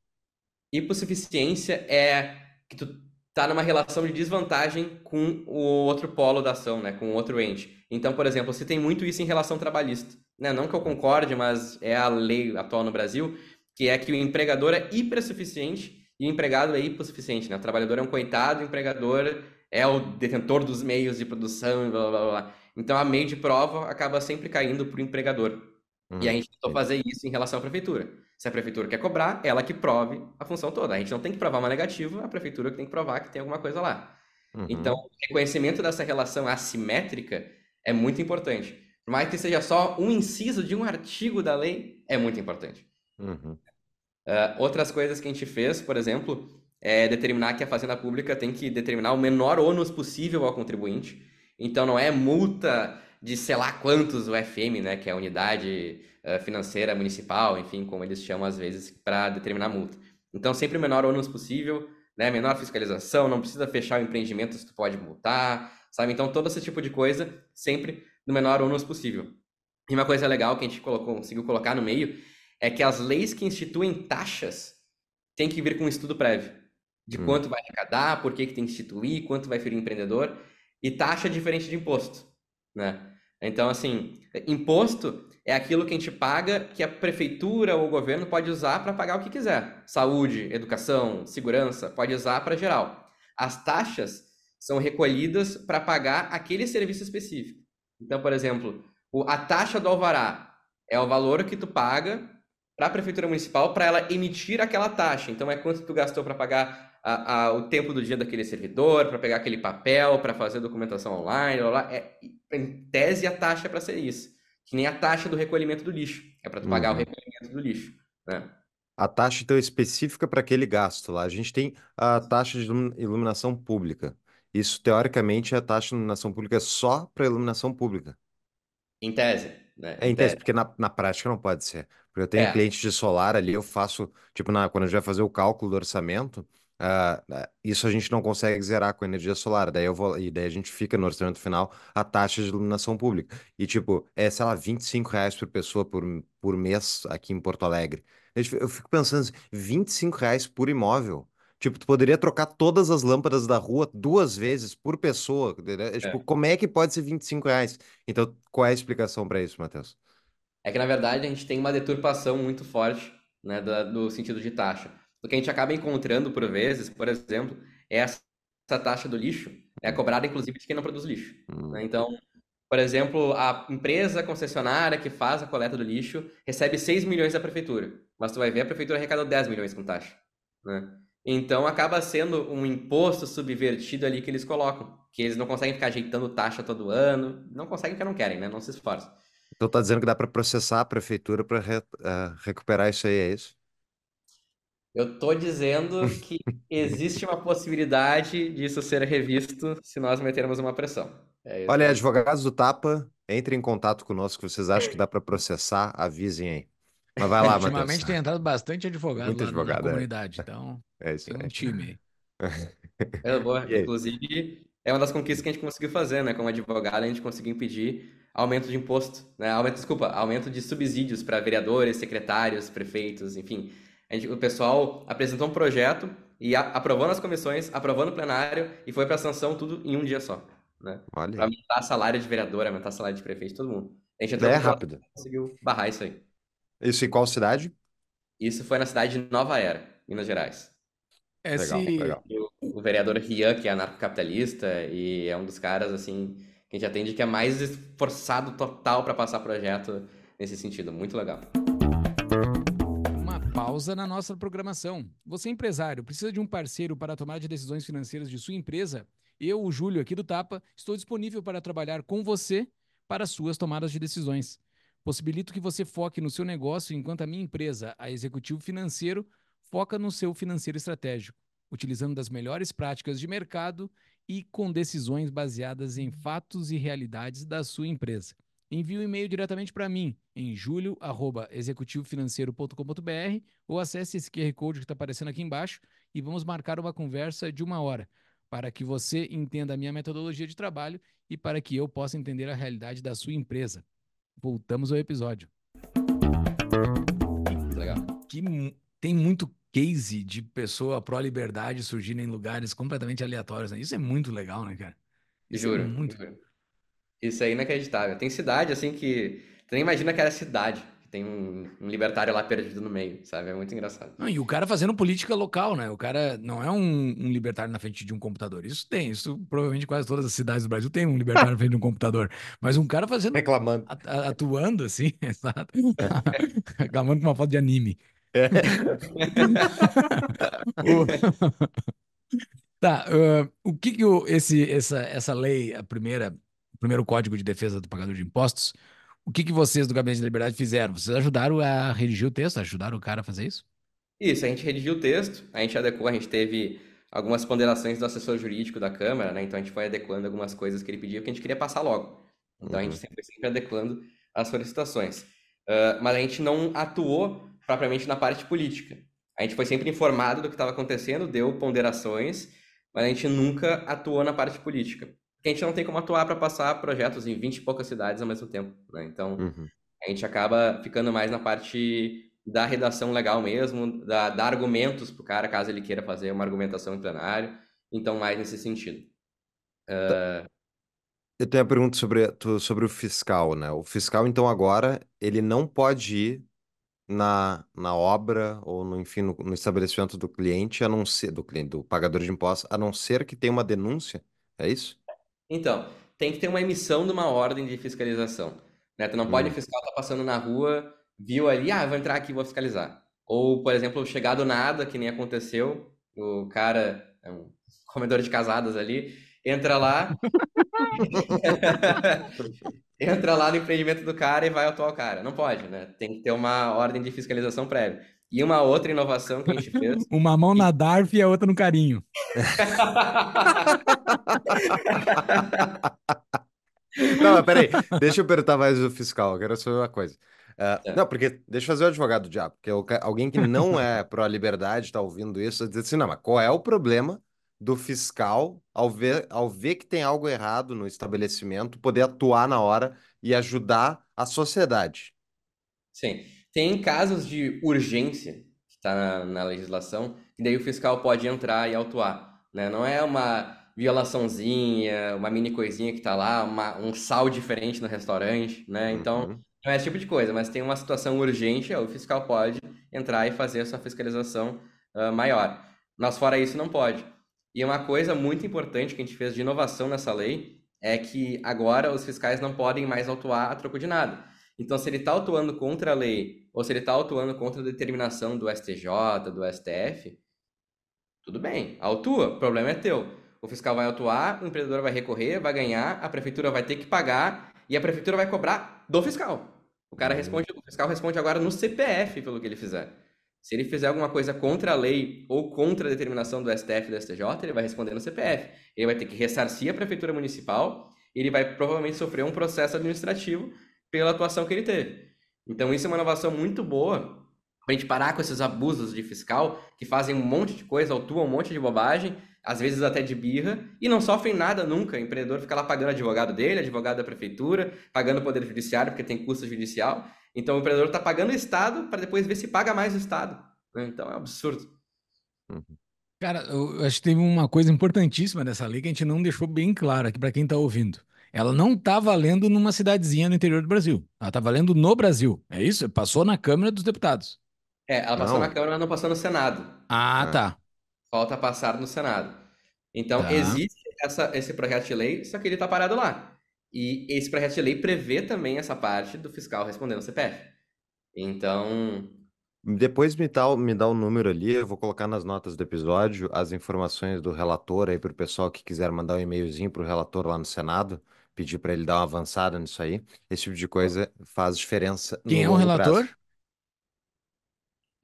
Hipossuficiência é que tu tá numa relação de desvantagem com o outro polo da ação, né? Com o outro ente. Então, por exemplo, você tem muito isso em relação trabalhista né, não que eu concorde, mas é a lei atual no Brasil, que é que o empregador é hipersuficiente e o empregado é hipossuficiente, né? O trabalhador é um coitado, o empregador é o detentor dos meios de produção, blá, blá, blá. Então, a meio de prova acaba sempre caindo para o empregador. Uhum. E a gente tentou fazer isso em relação à prefeitura. Se a prefeitura quer cobrar, ela que prove a função toda. A gente não tem que provar uma negativa, a prefeitura que tem que provar que tem alguma coisa lá. Uhum. Então, o reconhecimento dessa relação assimétrica é muito importante. Por mais que seja só um inciso de um artigo da lei, é muito importante. Uhum. Uh, outras coisas que a gente fez, por exemplo, é determinar que a Fazenda Pública tem que determinar o menor ônus possível ao contribuinte. Então, não é multa de sei lá quantos o FM, né, que é a unidade uh, financeira municipal, enfim, como eles chamam às vezes, para determinar multa. Então, sempre o menor ônus possível, né, menor fiscalização, não precisa fechar o empreendimento se tu pode multar, sabe? Então, todo esse tipo de coisa, sempre no menor ônus possível. E uma coisa legal que a gente colocou, conseguiu colocar no meio é que as leis que instituem taxas têm que vir com um estudo prévio de hum. quanto vai arrecadar, por que, que tem que instituir, quanto vai ferir o empreendedor, e taxa é diferente de imposto, né? Então, assim, imposto é aquilo que a gente paga que a prefeitura ou o governo pode usar para pagar o que quiser. Saúde, educação, segurança, pode usar para geral. As taxas são recolhidas para pagar aquele serviço específico. Então, por exemplo, a taxa do alvará é o valor que tu paga para a prefeitura municipal para ela emitir aquela taxa. Então, é quanto tu gastou para pagar a, a, o tempo do dia daquele servidor, para pegar aquele papel, para fazer documentação online. Blá, blá. É, em tese, a taxa é para ser isso. Que nem a taxa do recolhimento do lixo. É para tu pagar uhum. o recolhimento do lixo. Né? A taxa, então, é específica para aquele gasto lá. A gente tem a taxa de iluminação pública. Isso, teoricamente, é a taxa de iluminação pública só para iluminação pública. Em tese, né? É, tese, porque na, na prática não pode ser. Porque eu tenho É. cliente de solar ali, eu faço, tipo, na, quando a gente vai fazer o cálculo do orçamento, ah, ah, isso a gente não consegue zerar com energia solar. Daí eu vou, e daí a gente fica no orçamento final a taxa de iluminação pública. E, tipo, é, sei lá, 25 reais por pessoa por, por mês aqui em Porto Alegre. Eu fico pensando assim, 25 reais por imóvel. Tipo, tu poderia trocar todas as lâmpadas da rua duas vezes por pessoa. Né? Tipo, É. como é que pode ser 25 reais? Então, qual é a explicação para isso, Matheus? É que, na verdade, a gente tem uma deturpação muito forte, né, do, do sentido de taxa. O que a gente acaba encontrando por vezes, por exemplo, é essa, essa taxa do lixo, é cobrada, inclusive, de quem não produz lixo. Hum. né? Então, por exemplo, a empresa concessionária que faz a coleta do lixo recebe 6 milhões da prefeitura, mas tu vai ver a prefeitura arrecada 10 milhões com taxa, né? Então acaba sendo um imposto subvertido ali que eles colocam, que eles não conseguem ficar ajeitando taxa todo ano, não conseguem porque não querem, né? Não se esforçam. Então tá dizendo que dá para processar a prefeitura para re, uh, recuperar isso aí, é isso? Eu tô dizendo que existe uma possibilidade disso ser revisto se nós metermos uma pressão. É Olha, advogados do Tapa, entrem em contato conosco. Vocês acham que dá para processar? Avisem aí. Mas vai lá, Ultimamente Matheus. tem entrado bastante advogado Muito lá advogado, na é. comunidade, então É isso tem um aí. time. É, boa. Inclusive, é uma das conquistas que a gente conseguiu fazer, né? Como advogado, a gente conseguiu impedir aumento de imposto, né? Aumento, desculpa, aumento de subsídios para vereadores, secretários, prefeitos, enfim. A gente- o pessoal apresentou um projeto e a- aprovou nas comissões, aprovou no plenário e foi para sanção tudo em um dia só, né? Para Olha, aumentar salário de vereador, aumentar salário de prefeito, todo mundo. A gente entrou é rápido. conseguiu barrar isso aí. Isso em qual cidade? Isso foi na cidade de Nova Era, Minas Gerais. Legal, Esse, legal. E o, o vereador Rian, que é anarcocapitalista e é um dos caras, assim, que a gente atende que é mais esforçado total para passar projeto nesse sentido. Muito legal. uma pausa na nossa programação. Você, empresário, precisa de um parceiro para a tomada de decisões financeiras de sua empresa? Eu, o Júlio, aqui do Tapa, estou disponível para trabalhar com você para suas tomadas de decisões. Possibilito que você foque no seu negócio enquanto a minha empresa, a Executivo Financeiro, foca no seu financeiro estratégico, utilizando das melhores práticas de mercado e com decisões baseadas em fatos e realidades da sua empresa. envie um e-mail diretamente para mim em julio@executivofinanceiro.com.br ou acesse esse QR Code que está aparecendo aqui embaixo e vamos marcar uma conversa de uma hora para que você entenda a minha metodologia de trabalho e para que eu possa entender a realidade da sua empresa. Voltamos ao episódio. Legal. Que tem muito case de pessoa pró-liberdade surgindo em lugares completamente aleatórios. Né? Isso é muito legal, né, cara? Isso é juro, é muito... Juro. Isso é inacreditável. Tem cidade, assim, que... Tu nem imagina que era cidade tem um, um, libertário lá perdido no meio, sabe? É muito engraçado. Não, e o cara fazendo política local, né? O cara não é um, um, libertário na frente de um computador. Isso tem, isso provavelmente quase todas as cidades do Brasil tem um libertário na frente de um computador. Mas um cara fazendo. Reclamando. atuando assim, exato. Reclamando com uma foto de anime. É. tá, uh, o que, que o, esse, essa, essa lei, a primeira, o primeiro código de defesa do pagador de impostos, o que, que vocês do Gabinete da Liberdade fizeram? Vocês ajudaram a redigir o texto? Ajudaram o cara a fazer isso? Isso, a gente redigiu o texto, a gente adequou, a gente teve algumas ponderações do assessor jurídico da Câmara, né? Então a gente foi adequando algumas coisas que ele pedia, porque a gente queria passar logo. Então uhum. a gente sempre, foi sempre adequando as solicitações. Uh, mas a gente não atuou propriamente na parte política. A gente foi sempre informado do que estava acontecendo, deu ponderações, mas a gente nunca atuou na parte política que a gente não tem como atuar para passar projetos em 20 e poucas cidades ao mesmo tempo, né? Então, uhum. a gente acaba ficando mais na parte da redação legal mesmo, da, dar argumentos para o cara, caso ele queira fazer uma argumentação em plenário, então mais nesse sentido. Uh... Eu tenho a pergunta sobre, sobre o fiscal, né? O fiscal, então, agora, ele não pode ir na, na obra ou, no, enfim, no, no estabelecimento do cliente, a não ser, do cliente, do pagador de impostos, a não ser que tenha uma denúncia, é isso? Então, tem que ter uma emissão de uma ordem de fiscalização. Né? Tu não pode, o hum. fiscal tá passando na rua, viu ali, ah, vou entrar aqui e vou fiscalizar. Ou, por exemplo, chegar do nada, que nem aconteceu, o cara, é um comedor de casadas ali, entra lá, entra lá no empreendimento do cara e vai atuar o cara. Não pode, né? Tem que ter uma ordem de fiscalização prévia. E uma outra inovação que a gente fez. uma mão na DARF e a outra no carinho. não, mas peraí, deixa eu perguntar mais do fiscal, eu quero saber uma coisa. Uh, Não, porque deixa eu fazer o advogado do diabo, porque alguém que não é pró-liberdade está ouvindo isso, diz assim, não, mas qual é o problema do fiscal, ao ver, ao ver que tem algo errado no estabelecimento, poder atuar na hora e ajudar a sociedade? Sim. Tem casos de urgência que está na, na, legislação, que daí o fiscal pode entrar e autuar. Né? Não é uma violaçãozinha, uma mini coisinha que está lá, uma, um sal diferente no restaurante, né? Então, uhum. não é esse tipo de coisa, mas tem uma situação urgente, o fiscal pode entrar e fazer a sua fiscalização uh, maior. Mas fora isso, não pode. E uma coisa muito importante que a gente fez de inovação nessa lei é que agora os fiscais não podem mais autuar a troco de nada. Então, se ele está atuando contra a lei ou se ele está atuando contra a determinação do STJ, do STF, tudo bem, autua, o problema é teu. O fiscal vai atuar, o empreendedor vai recorrer, vai ganhar, a prefeitura vai ter que pagar e a prefeitura vai cobrar do fiscal. O cara uhum. responde, o fiscal responde agora no CPF pelo que ele fizer. Se ele fizer alguma coisa contra a lei ou contra a determinação do STF e do STJ, ele vai responder no CPF. Ele vai ter que ressarcir a prefeitura municipal, ele vai provavelmente sofrer um processo administrativo pela atuação que ele teve. Então, isso é uma inovação muito boa para a gente parar com esses abusos de fiscal que fazem um monte de coisa, autuam um monte de bobagem, às vezes até de birra, e não sofrem nada nunca. O empreendedor fica lá pagando advogado dele, advogado da prefeitura, pagando o poder judiciário, porque tem custo judicial. Então, o empreendedor está pagando o Estado para depois ver se paga mais o Estado. Né? Então, é um absurdo. Uhum. Cara, eu acho que teve uma coisa importantíssima dessa lei que a gente não deixou bem claro aqui para quem está ouvindo. Ela não está valendo numa cidadezinha no interior do Brasil. Ela está valendo no Brasil. É isso? Passou na Câmara dos Deputados. É, ela passou Não. na Câmara, mas não passou no Senado. Ah, tá. Falta passar no Senado. Então, Tá. existe essa, esse projeto de lei, só que ele está parado lá. E esse projeto de lei prevê também essa parte do fiscal respondendo ao CPF. Então, Depois me dá, me dá o número ali, eu vou colocar nas notas do episódio as informações do relator aí para o pessoal que quiser mandar um e-mailzinho para o relator lá no Senado pedir para ele dar uma avançada nisso aí. Esse tipo de coisa faz diferença Quem é o relator? prazo.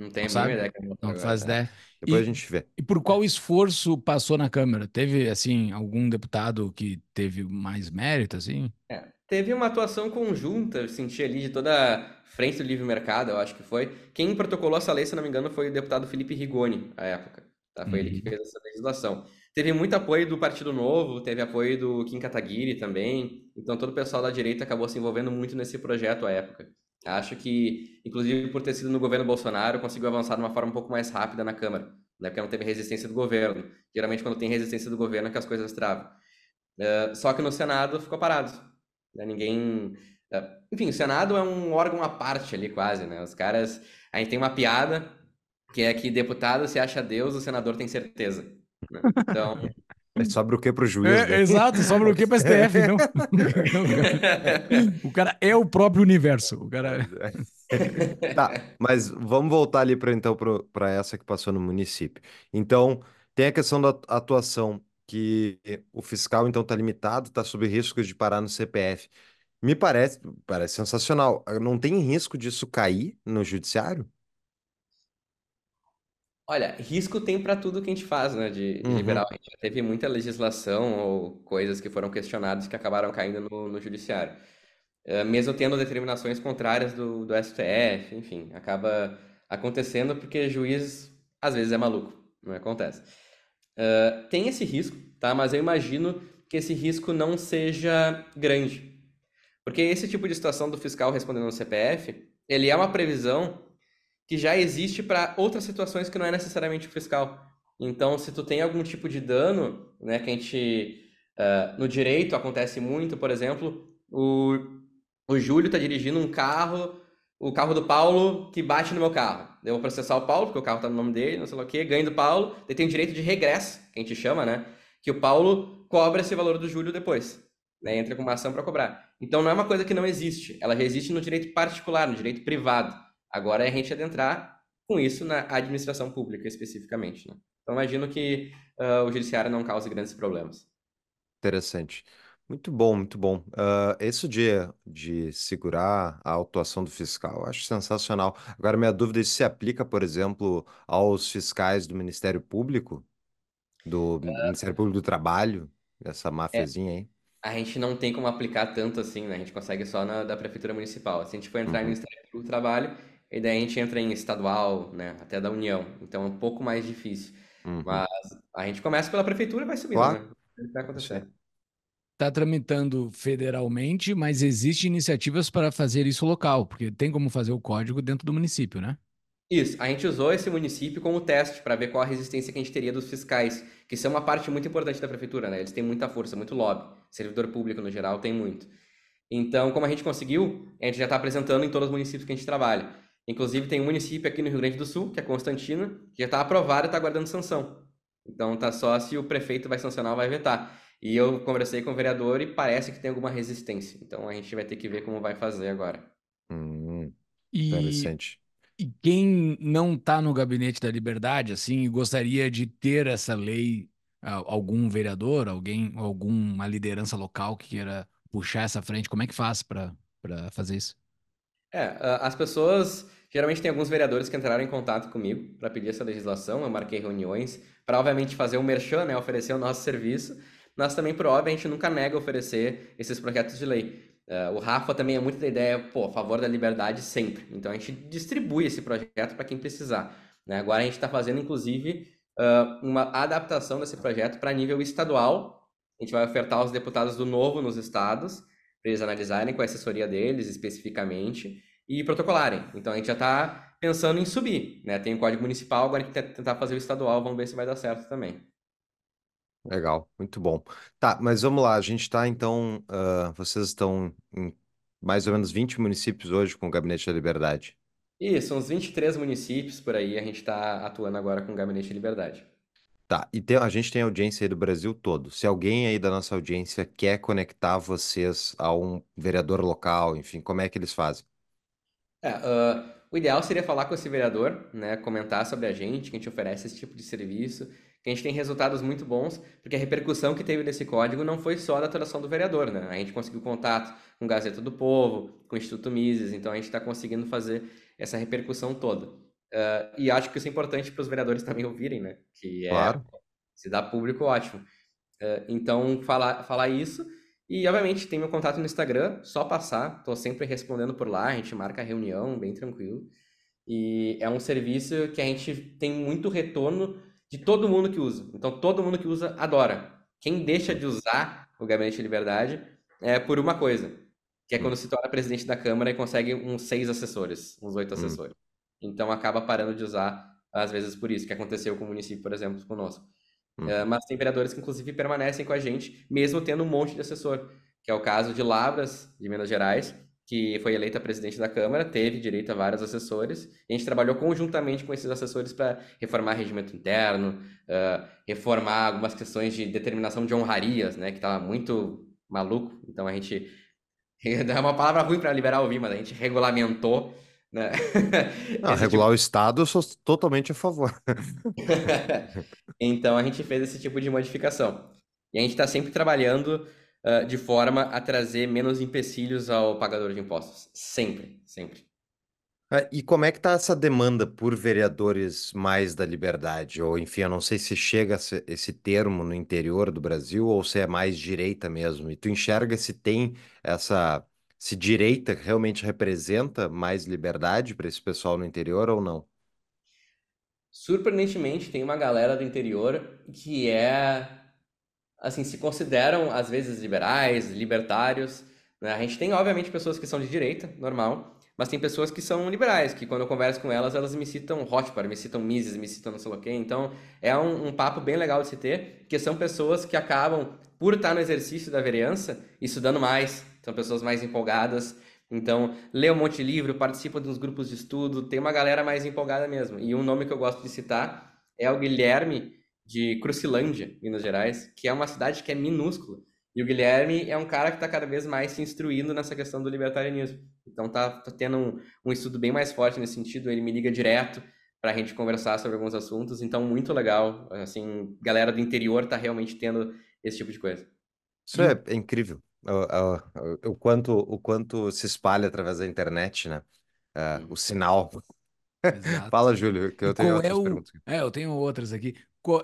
Não tenho a mínima ideia que é Não faz ideia. Depois a gente vê. e por qual esforço passou na Câmara? Teve, assim, algum deputado que teve mais mérito, assim? É, Teve uma atuação conjunta, eu senti ali, de toda a frente do livre mercado, eu acho que foi. Quem protocolou essa lei, se não me engano, foi o deputado Felipe Rigoni, à época. Tá? Foi uhum. ele que uhum. fez essa legislação. Teve muito apoio do Partido Novo, teve apoio do Kim Kataguiri também. Então todo o pessoal da direita acabou se envolvendo muito nesse projeto à época. Acho que, inclusive por ter sido no governo Bolsonaro, conseguiu avançar de uma forma um pouco mais rápida na Câmara, né? porque não teve resistência do governo. Geralmente, quando tem resistência do governo, é que as coisas travam. Uh, só que no Senado ficou parado. Né? Ninguém. É, enfim, o Senado é um órgão à parte ali, quase, né? Os caras. A gente tem uma piada que é que deputado se acha Deus, o senador tem certeza. Né? Então. Sobra o que para o juiz? É, né? Exato, sobra o que para STF, não? o cara é o próprio universo. O cara... tá, mas vamos voltar ali para então para essa que passou no município. Então, tem a questão da atuação que o fiscal então está limitado, está sob risco de parar no CPF. Me parece, parece sensacional. Não tem risco disso cair no judiciário? Olha, risco tem para tudo que a gente faz, né, de, de uhum. liberal. A gente já teve muita legislação ou coisas que foram questionadas que acabaram caindo no, no judiciário. Uh, mesmo tendo determinações contrárias do, do STF, enfim, acaba acontecendo porque juiz às vezes é maluco, não acontece. Uh, tem esse risco, tá? Mas eu imagino que esse risco não seja grande. Porque esse tipo de situação do fiscal respondendo no CPF, ele é uma previsão que já existe para outras situações que não é necessariamente fiscal. Então, se tu tem algum tipo de dano, né, que a gente uh, no direito acontece muito, por exemplo, o, o Júlio está dirigindo um carro, o carro do Paulo que bate no meu carro. Eu vou processar o Paulo, porque o carro está no nome dele, não sei o quê, ganho do Paulo, ele tem direito de regresso, que a gente chama, né? Que o Paulo cobra esse valor do Júlio depois. Né? Entra com uma ação para cobrar. Então não é uma coisa que não existe. Ela já existe no direito particular, no direito privado. Agora é a gente adentrar com isso na administração pública especificamente. Né? Então imagino que uh, o judiciário não cause grandes problemas. Interessante. Muito bom, muito bom. Uh, esse dia de segurar a atuação do fiscal, eu acho sensacional. Agora, minha dúvida é se se aplica, por exemplo, aos fiscais do Ministério Público, do Ministério Público do Trabalho, essa É, máfiazinha aí. a gente não tem como aplicar tanto assim, né? A gente consegue só na da Prefeitura Municipal. Se a gente for entrar uhum. Ministério Público do Trabalho, e daí a gente entra em estadual, né? Até da União. Então é um pouco mais difícil. Uhum. Mas a gente começa pela Prefeitura e vai subindo, Claro. né? O que vai acontecer está tramitando federalmente, mas existem iniciativas para fazer isso local, porque tem como fazer o código dentro do município, né? Isso, a gente usou esse município como teste para ver qual a resistência que a gente teria dos fiscais, que são uma parte muito importante da prefeitura, né? Eles têm muita força, muito lobby. Servidor público, no geral, tem muito. Então, como a gente conseguiu, a gente já está apresentando em todos os municípios que a gente trabalha. Inclusive, tem um município aqui no Rio Grande do Sul, que é Constantino, que já está aprovado e está aguardando sanção. Então, tá só se o prefeito vai sancionar ou vai vetar. E eu conversei com o vereador e parece que tem alguma resistência. Então a gente vai ter que ver como vai fazer agora. Hum, e, interessante. E quem não está no gabinete da liberdade, assim, gostaria de ter essa lei, algum vereador, alguém, alguma liderança local que queira puxar essa frente, como é que faz para fazer isso? É, as pessoas geralmente tem alguns vereadores que entraram em contato comigo para pedir essa legislação. Eu marquei reuniões para, obviamente, fazer o um merchan, né, oferecer o nosso serviço nós também, por óbvio, a gente nunca nega oferecer esses projetos de lei. Uh, o Rafa também é muito da ideia, pô, a favor da liberdade sempre. Então a gente distribui esse projeto para quem precisar. Né? Agora a gente está fazendo, inclusive, uh, uma adaptação desse projeto para nível estadual. A gente vai ofertar aos deputados do Novo nos estados, para eles analisarem com a assessoria deles especificamente e protocolarem. Então a gente já está pensando em subir. Né? Tem o Código Municipal, agora a gente tentar fazer o estadual, vamos ver se vai dar certo também. Legal, muito bom. Tá, mas vamos lá. A gente está então. ah, vocês estão em mais ou menos 20 municípios hoje com o Gabinete da Liberdade. Isso, uns 23 municípios por aí, a gente está atuando agora com o Gabinete de Liberdade. Tá, e tem- a gente tem audiência aí do Brasil todo. Se alguém aí da nossa audiência quer conectar vocês a um vereador local, enfim, como é que eles fazem? É, ah, o ideal seria falar com esse vereador, né, comentar sobre a gente, que a gente oferece esse tipo de serviço que a gente tem resultados muito bons, porque a repercussão que teve desse código não foi só da atuação do vereador, né? A gente conseguiu contato com Gazeta do Povo, com o Instituto Mises, então a gente está conseguindo fazer essa repercussão toda. Uh, e acho que isso é importante para os vereadores também ouvirem, né? Que é, claro. se dá público, ótimo. Uh, então, falar, falar isso E, obviamente, tem meu contato no Instagram, só passar, tô sempre respondendo por lá, a gente marca reunião, bem tranquilo. E é um serviço que a gente tem muito retorno de todo mundo que usa. Então, todo mundo que usa adora. Quem deixa de usar o Gabinete de Liberdade é por uma coisa, que é quando se torna presidente da Câmara e consegue uns seis assessores, uns oito hum. assessores. Então, acaba parando de usar, às vezes, por isso, que aconteceu com o município, por exemplo, conosco. Uh, mas tem vereadores que, inclusive, permanecem com a gente, mesmo tendo um monte de assessor, que é o caso de Lavras, de Minas Gerais, que foi eleita presidente da Câmara, teve direito a vários assessores. E a gente trabalhou conjuntamente com esses assessores para reformar regimento interno, uh, reformar algumas questões de determinação de honrarias, né, que estava muito maluco. Então a gente é uma palavra ruim para liberar ouvir, mas a gente regulamentou. Né? Não, regular tipo... o Estado, eu sou totalmente a favor. então a gente fez esse tipo de modificação. E a gente está sempre trabalhando uh, de forma a trazer menos empecilhos ao pagador de impostos. Sempre, sempre. É, e como é que está essa demanda por vereadores mais da liberdade? Ou, enfim, eu não sei se chega esse, esse termo no interior do Brasil ou se é mais direita mesmo. E tu enxerga se tem essa, se direita realmente representa mais liberdade para esse pessoal no interior ou não? Surpreendentemente, tem uma galera do interior que é assim, se consideram às vezes liberais, libertários. Né? A gente tem, obviamente, pessoas que são de direita, normal, mas tem pessoas que são liberais, que quando eu converso com elas, elas me citam Rothbard, me citam Mises, me citam não sei o quê. Então, é um, um, papo bem legal de se ter, que são pessoas que acabam, por estar no exercício da vereança, estudando mais, são pessoas mais empolgadas. Então, lê um monte de livro, participa de uns grupos de estudo, tem uma galera mais empolgada mesmo. E um nome que eu gosto de citar é o Guilherme, de Crucilândia, Minas Gerais, que é uma cidade que é minúscula. E o Guilherme é um cara que está cada vez mais se instruindo nessa questão do libertarianismo. Então tá, tá tendo um, um, estudo bem mais forte nesse sentido. Ele me liga direto para a gente conversar sobre alguns assuntos. Então muito legal. Assim, galera do interior tá realmente tendo esse tipo de coisa. Isso é, é incrível. O, o, o, quanto, o quanto se espalha através da internet, né? Uh, o sinal. Fala, Júlio, que eu tenho outras é o... perguntas. É, eu tenho outras aqui.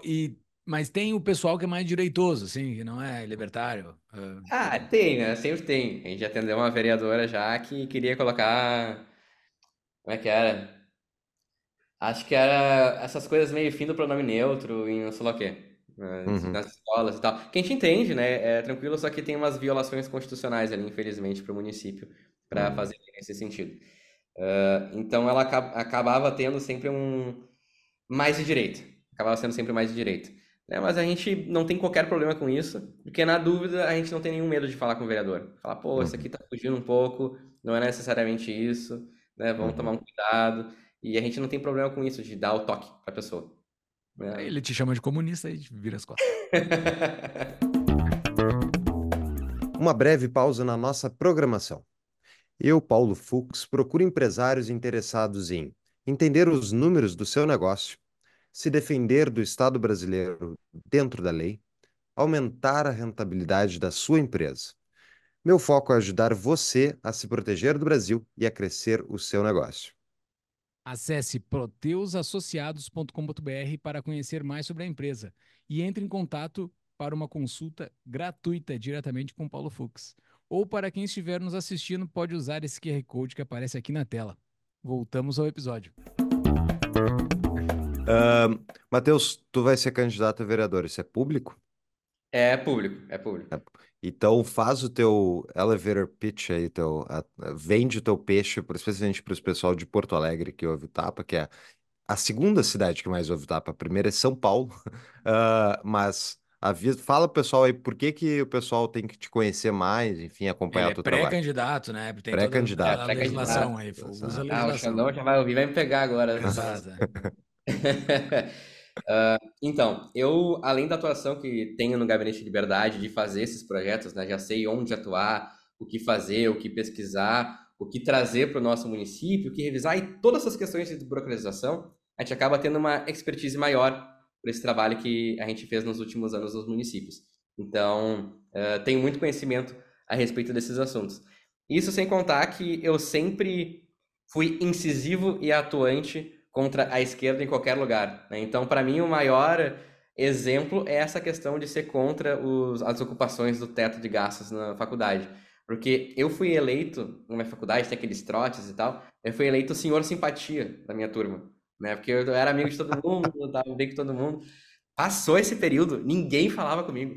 E, mas tem o pessoal que é mais direitoso, assim, que não é libertário. Uh... Ah, tem, né? Sempre tem. A gente atendeu uma vereadora já que queria colocar. Como é que era? Acho que era essas coisas meio fim do pronome neutro e não sei lá o quê. Uhum. Nas escolas e tal. Que a gente entende, né? É tranquilo, só que tem umas violações constitucionais ali, infelizmente, para o município, para uhum. fazer nesse sentido. Uh, então ela acabava tendo sempre um mais de direita acabava sendo sempre mais de direita. Né? Mas a gente não tem qualquer problema com isso, porque na dúvida a gente não tem nenhum medo de falar com o vereador. Falar, pô, isso aqui tá fugindo um pouco, não é necessariamente isso, né? Vamos uhum. tomar um cuidado. E a gente não tem problema com isso, de dar o toque pra pessoa. Né? Ele te chama de comunista e vira as costas. Uma breve pausa na nossa programação. Eu, Paulo Fux, procuro empresários interessados em entender os números do seu negócio se defender do Estado brasileiro dentro da lei, aumentar a rentabilidade da sua empresa. Meu foco é ajudar você a se proteger do Brasil e a crescer o seu negócio. Acesse proteusassociados.com.br para conhecer mais sobre a empresa e entre em contato para uma consulta gratuita diretamente com Paulo Fux. Ou para quem estiver nos assistindo, pode usar esse QR Code que aparece aqui na tela. Voltamos ao episódio. Uh, Matheus, tu vai ser candidato a vereador, isso é público? É público, é público. É. Então faz o teu elevator pitch aí, teu, a, vende o teu peixe, especialmente para os pessoal de Porto Alegre que ouve o Tapa, que é a segunda cidade que mais ouve o Tapa. A primeira é São Paulo, uh, mas avisa, fala pessoal aí por que, que o pessoal tem que te conhecer mais, enfim, acompanhar Ele o teu é trabalho. pré-candidato, né? Tem Pré-candidato. a legislação aí, usa a legislação. Ah, o Xandão já vai ouvir, vai me pegar agora. Exato. então, eu, além da atuação que tenho no Gabinete de Liberdade, de fazer esses projetos, né, já sei onde atuar, o que fazer, o que pesquisar, o que trazer para o nosso município, o que revisar e todas essas questões de burocratização, a gente acaba tendo uma expertise maior por esse trabalho que a gente fez nos últimos anos nos municípios. Então, uh, tenho muito conhecimento a respeito desses assuntos. Isso sem contar que eu sempre fui incisivo e atuante contra a esquerda em qualquer lugar. Né? Então, para mim, o maior exemplo é essa questão de ser contra os, as ocupações do teto de gastos na faculdade. Porque eu fui eleito, na minha faculdade, tem aqueles trotes e tal, eu fui eleito o senhor simpatia da minha turma, né? Porque eu era amigo de todo mundo, eu tava bem com todo mundo. Passou esse período, ninguém falava comigo.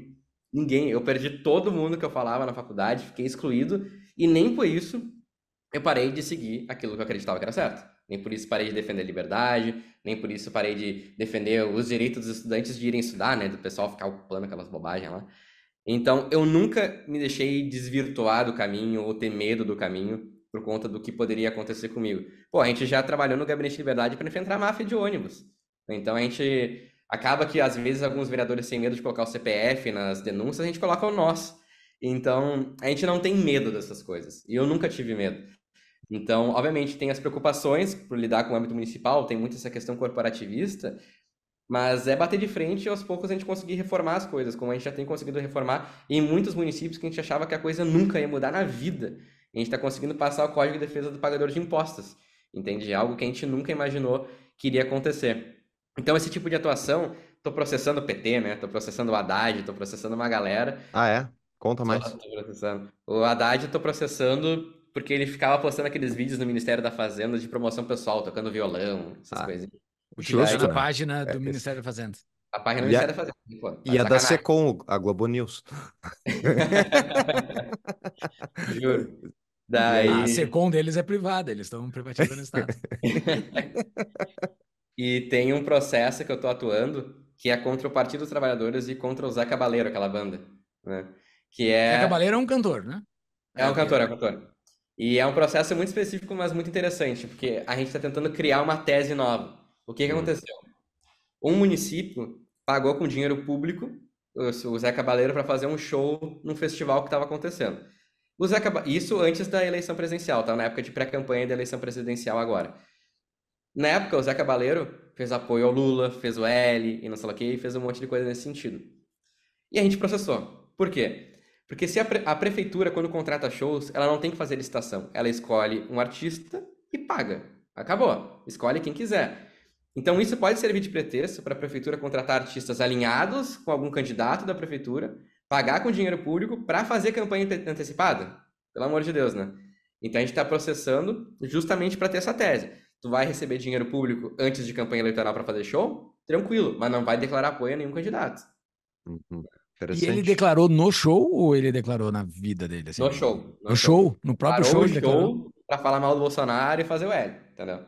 Ninguém. Eu perdi todo mundo que eu falava na faculdade, fiquei excluído, e nem por isso eu parei de seguir aquilo que eu acreditava que era certo. Nem por isso parei de defender a liberdade, nem por isso parei de defender os direitos dos estudantes de irem estudar, né? Do pessoal ficar ocupando aquelas bobagens lá. Então, eu nunca me deixei desvirtuar do caminho ou ter medo do caminho por conta do que poderia acontecer comigo. Pô, a gente já trabalhou no Gabinete de Liberdade para enfrentar a máfia de ônibus. Então, a gente acaba que, às vezes, alguns vereadores sem medo de colocar o CPF nas denúncias, a gente coloca o nosso. Então, a gente não tem medo dessas coisas. E eu nunca tive medo. Então, obviamente, tem as preocupações por lidar com o âmbito municipal, tem muito essa questão corporativista, mas é bater de frente e aos poucos a gente conseguir reformar as coisas, como a gente já tem conseguido reformar em muitos municípios que a gente achava que a coisa nunca ia mudar na vida. A gente está conseguindo passar o Código de Defesa do Pagador de Impostos, entende? Algo que a gente nunca imaginou que iria acontecer. Então, esse tipo de atuação, estou processando o PT, né? Estou processando o Haddad, estou processando uma galera. Ah, é? Conta mais. Tô processando. O Haddad estou processando porque ele ficava postando aqueles vídeos no Ministério da Fazenda de promoção pessoal, tocando violão, essas ah, coisas. Justo. Na página do é, Ministério da Fazenda. A página do Ministério da Fazenda. Pô, e a da Secom, a Globo News. Juro. Daí... A Secom deles é privada, eles estão privatizando o Estado. e tem um processo que eu estou atuando que é contra o Partido dos Trabalhadores e contra o Zé Cabaleiro, aquela banda. Né? Que é... Zé Cabaleiro é um cantor, né? É, é um cantor, é um cantor. E é um processo muito específico, mas muito interessante, porque a gente está tentando criar uma tese nova. O que, que uhum. aconteceu? Um município pagou com dinheiro público o Zé Cabaleiro para fazer um show num festival que estava acontecendo. O Zé Isso antes da eleição presidencial, tá? Na época de pré-campanha da eleição presidencial agora. Na época, o Zé Cabaleiro fez apoio ao Lula, fez o L e não sei o que, fez um monte de coisa nesse sentido. E a gente processou. Por quê? Porque se a, pre a, prefeitura, quando contrata shows, ela não tem que fazer licitação. Ela escolhe um artista e paga. Acabou. Escolhe quem quiser. Então isso pode servir de pretexto para a prefeitura contratar artistas alinhados com algum candidato da prefeitura, pagar com dinheiro público para fazer campanha antecipada. Pelo amor de Deus, né? Então a gente está processando justamente para ter essa tese. Tu vai receber dinheiro público antes de campanha eleitoral para fazer show? Tranquilo, mas não vai declarar apoio a nenhum candidato. Uhum. E ele declarou no show ou ele declarou na vida dele? Assim? No show. No, no show. show. No próprio Parou show. No show pra falar mal do Bolsonaro e fazer o L, entendeu?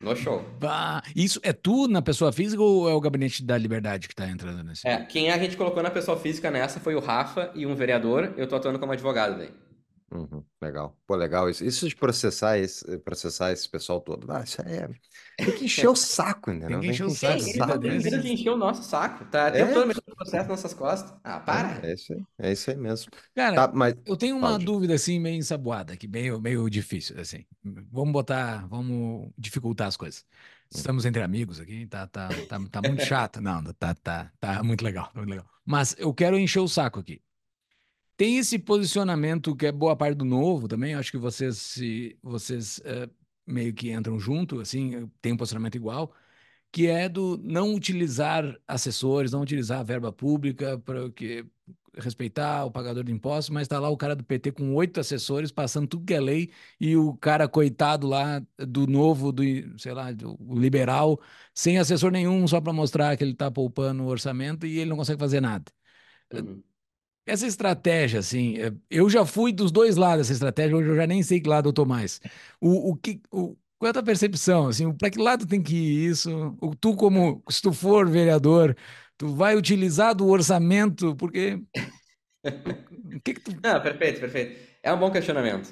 No show. Bah, isso é tu na pessoa física ou é o Gabinete da Liberdade que tá entrando nesse? É, quem a gente colocou na pessoa física nessa foi o Rafa e um vereador. Eu tô atuando como advogado daí. Uhum, legal. Pô, legal isso. Isso de processar esse, processar esse pessoal todo. Ah, isso é. Tem que encher o saco, entendeu? Tem que encher o saco. Tem que encher o nosso saco. Tá é? todo o processo nas nossas costas. Ah, para. É, é, isso aí. É isso aí mesmo. Cara, tá, mas... eu tenho uma Pode. dúvida assim, meio ensaboada, que meio, meio difícil, assim. Vamos botar, vamos dificultar as coisas. Estamos entre amigos aqui, tá, tá, tá, tá muito chato. Não, tá, tá, tá muito legal, tá muito legal. Mas eu quero encher o saco aqui. Tem esse posicionamento que é boa parte do novo também. Acho que vocês, se, vocês uh, meio que entram junto, assim, tem um posicionamento igual, que é do não utilizar assessores, não utilizar a verba pública para que respeitar o pagador de impostos, mas está lá o cara do PT com oito assessores passando tudo que é lei e o cara coitado lá do novo, do sei lá, do liberal, sem assessor nenhum, só para mostrar que ele está poupando o orçamento e ele não consegue fazer nada. Uhum. Essa estratégia, assim, é, eu já fui dos dois lados dessa estratégia, hoje eu já nem sei que lado eu tô mais. O, o que, o, qual é a tua percepção, assim, para que lado tem que ir isso? O, tu, como, se tu for vereador, tu vai utilizar do orçamento, porque... o que que tu... Não, perfeito, perfeito. É um bom questionamento.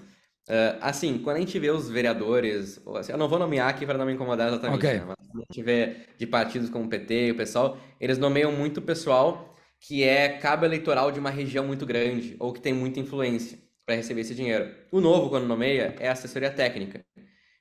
Uh, assim, quando a gente vê os vereadores, assim, eu não vou nomear aqui para não me incomodar exatamente, okay. né, mas a gente vê de partidos como o PT e o pessoal, eles nomeiam muito pessoal que é cabo eleitoral de uma região muito grande ou que tem muita influência para receber esse dinheiro. O novo, quando nomeia, é assessoria técnica.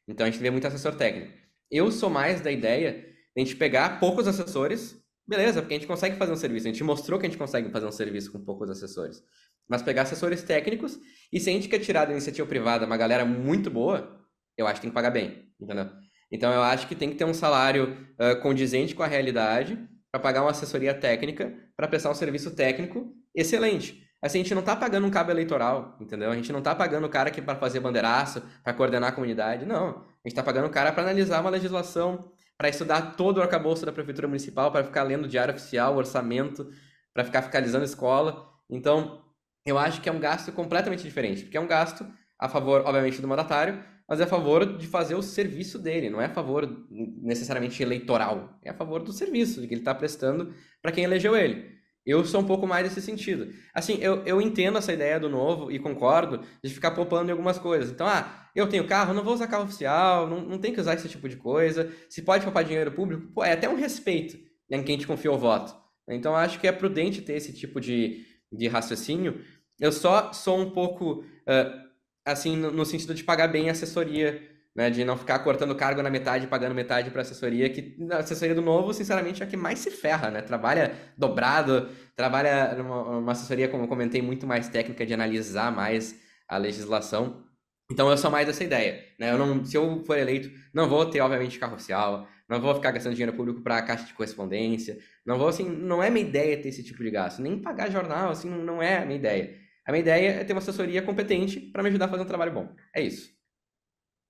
Então a gente vê muito assessor técnico. Eu sou mais da ideia de a gente pegar poucos assessores, beleza, porque a gente consegue fazer um serviço. A gente mostrou que a gente consegue fazer um serviço com poucos assessores. Mas pegar assessores técnicos e se a gente quer tirar da iniciativa privada uma galera muito boa, eu acho que tem que pagar bem, entendeu? Então eu acho que tem que ter um salário uh, condizente com a realidade para pagar uma assessoria técnica para prestar um serviço técnico excelente. Assim, a gente não está pagando um cabo eleitoral, entendeu? A gente não está pagando o cara que para fazer bandeiraço, para coordenar a comunidade, não. A gente está pagando o cara para analisar uma legislação, para estudar todo o arcabouço da prefeitura municipal, para ficar lendo o diário oficial, orçamento, para ficar fiscalizando a escola. Então, eu acho que é um gasto completamente diferente, porque é um gasto a favor, obviamente, do mandatário, mas é a favor de fazer o serviço dele, não é a favor necessariamente eleitoral, é a favor do serviço que ele está prestando para quem elegeu ele. Eu sou um pouco mais nesse sentido. Assim, eu, eu entendo essa ideia do novo e concordo de ficar poupando em algumas coisas. Então, ah, eu tenho carro, não vou usar carro oficial, não, não tem que usar esse tipo de coisa. Se pode poupar dinheiro público, pô, é até um respeito em quem te confiou o voto. Então, acho que é prudente ter esse tipo de, de raciocínio. Eu só sou um pouco, uh, assim, no, no sentido de pagar bem a assessoria né, de não ficar cortando cargo na metade pagando metade para assessoria, que a assessoria do novo, sinceramente, é a que mais se ferra, né? Trabalha dobrado, trabalha numa, assessoria, como eu comentei, muito mais técnica de analisar mais a legislação. Então eu sou mais dessa ideia, né? Eu não, se eu for eleito, não vou ter, obviamente, carro oficial, não vou ficar gastando dinheiro público para caixa de correspondência, não vou, assim, não é minha ideia ter esse tipo de gasto, nem pagar jornal, assim, não é minha ideia. A minha ideia é ter uma assessoria competente para me ajudar a fazer um trabalho bom. É isso.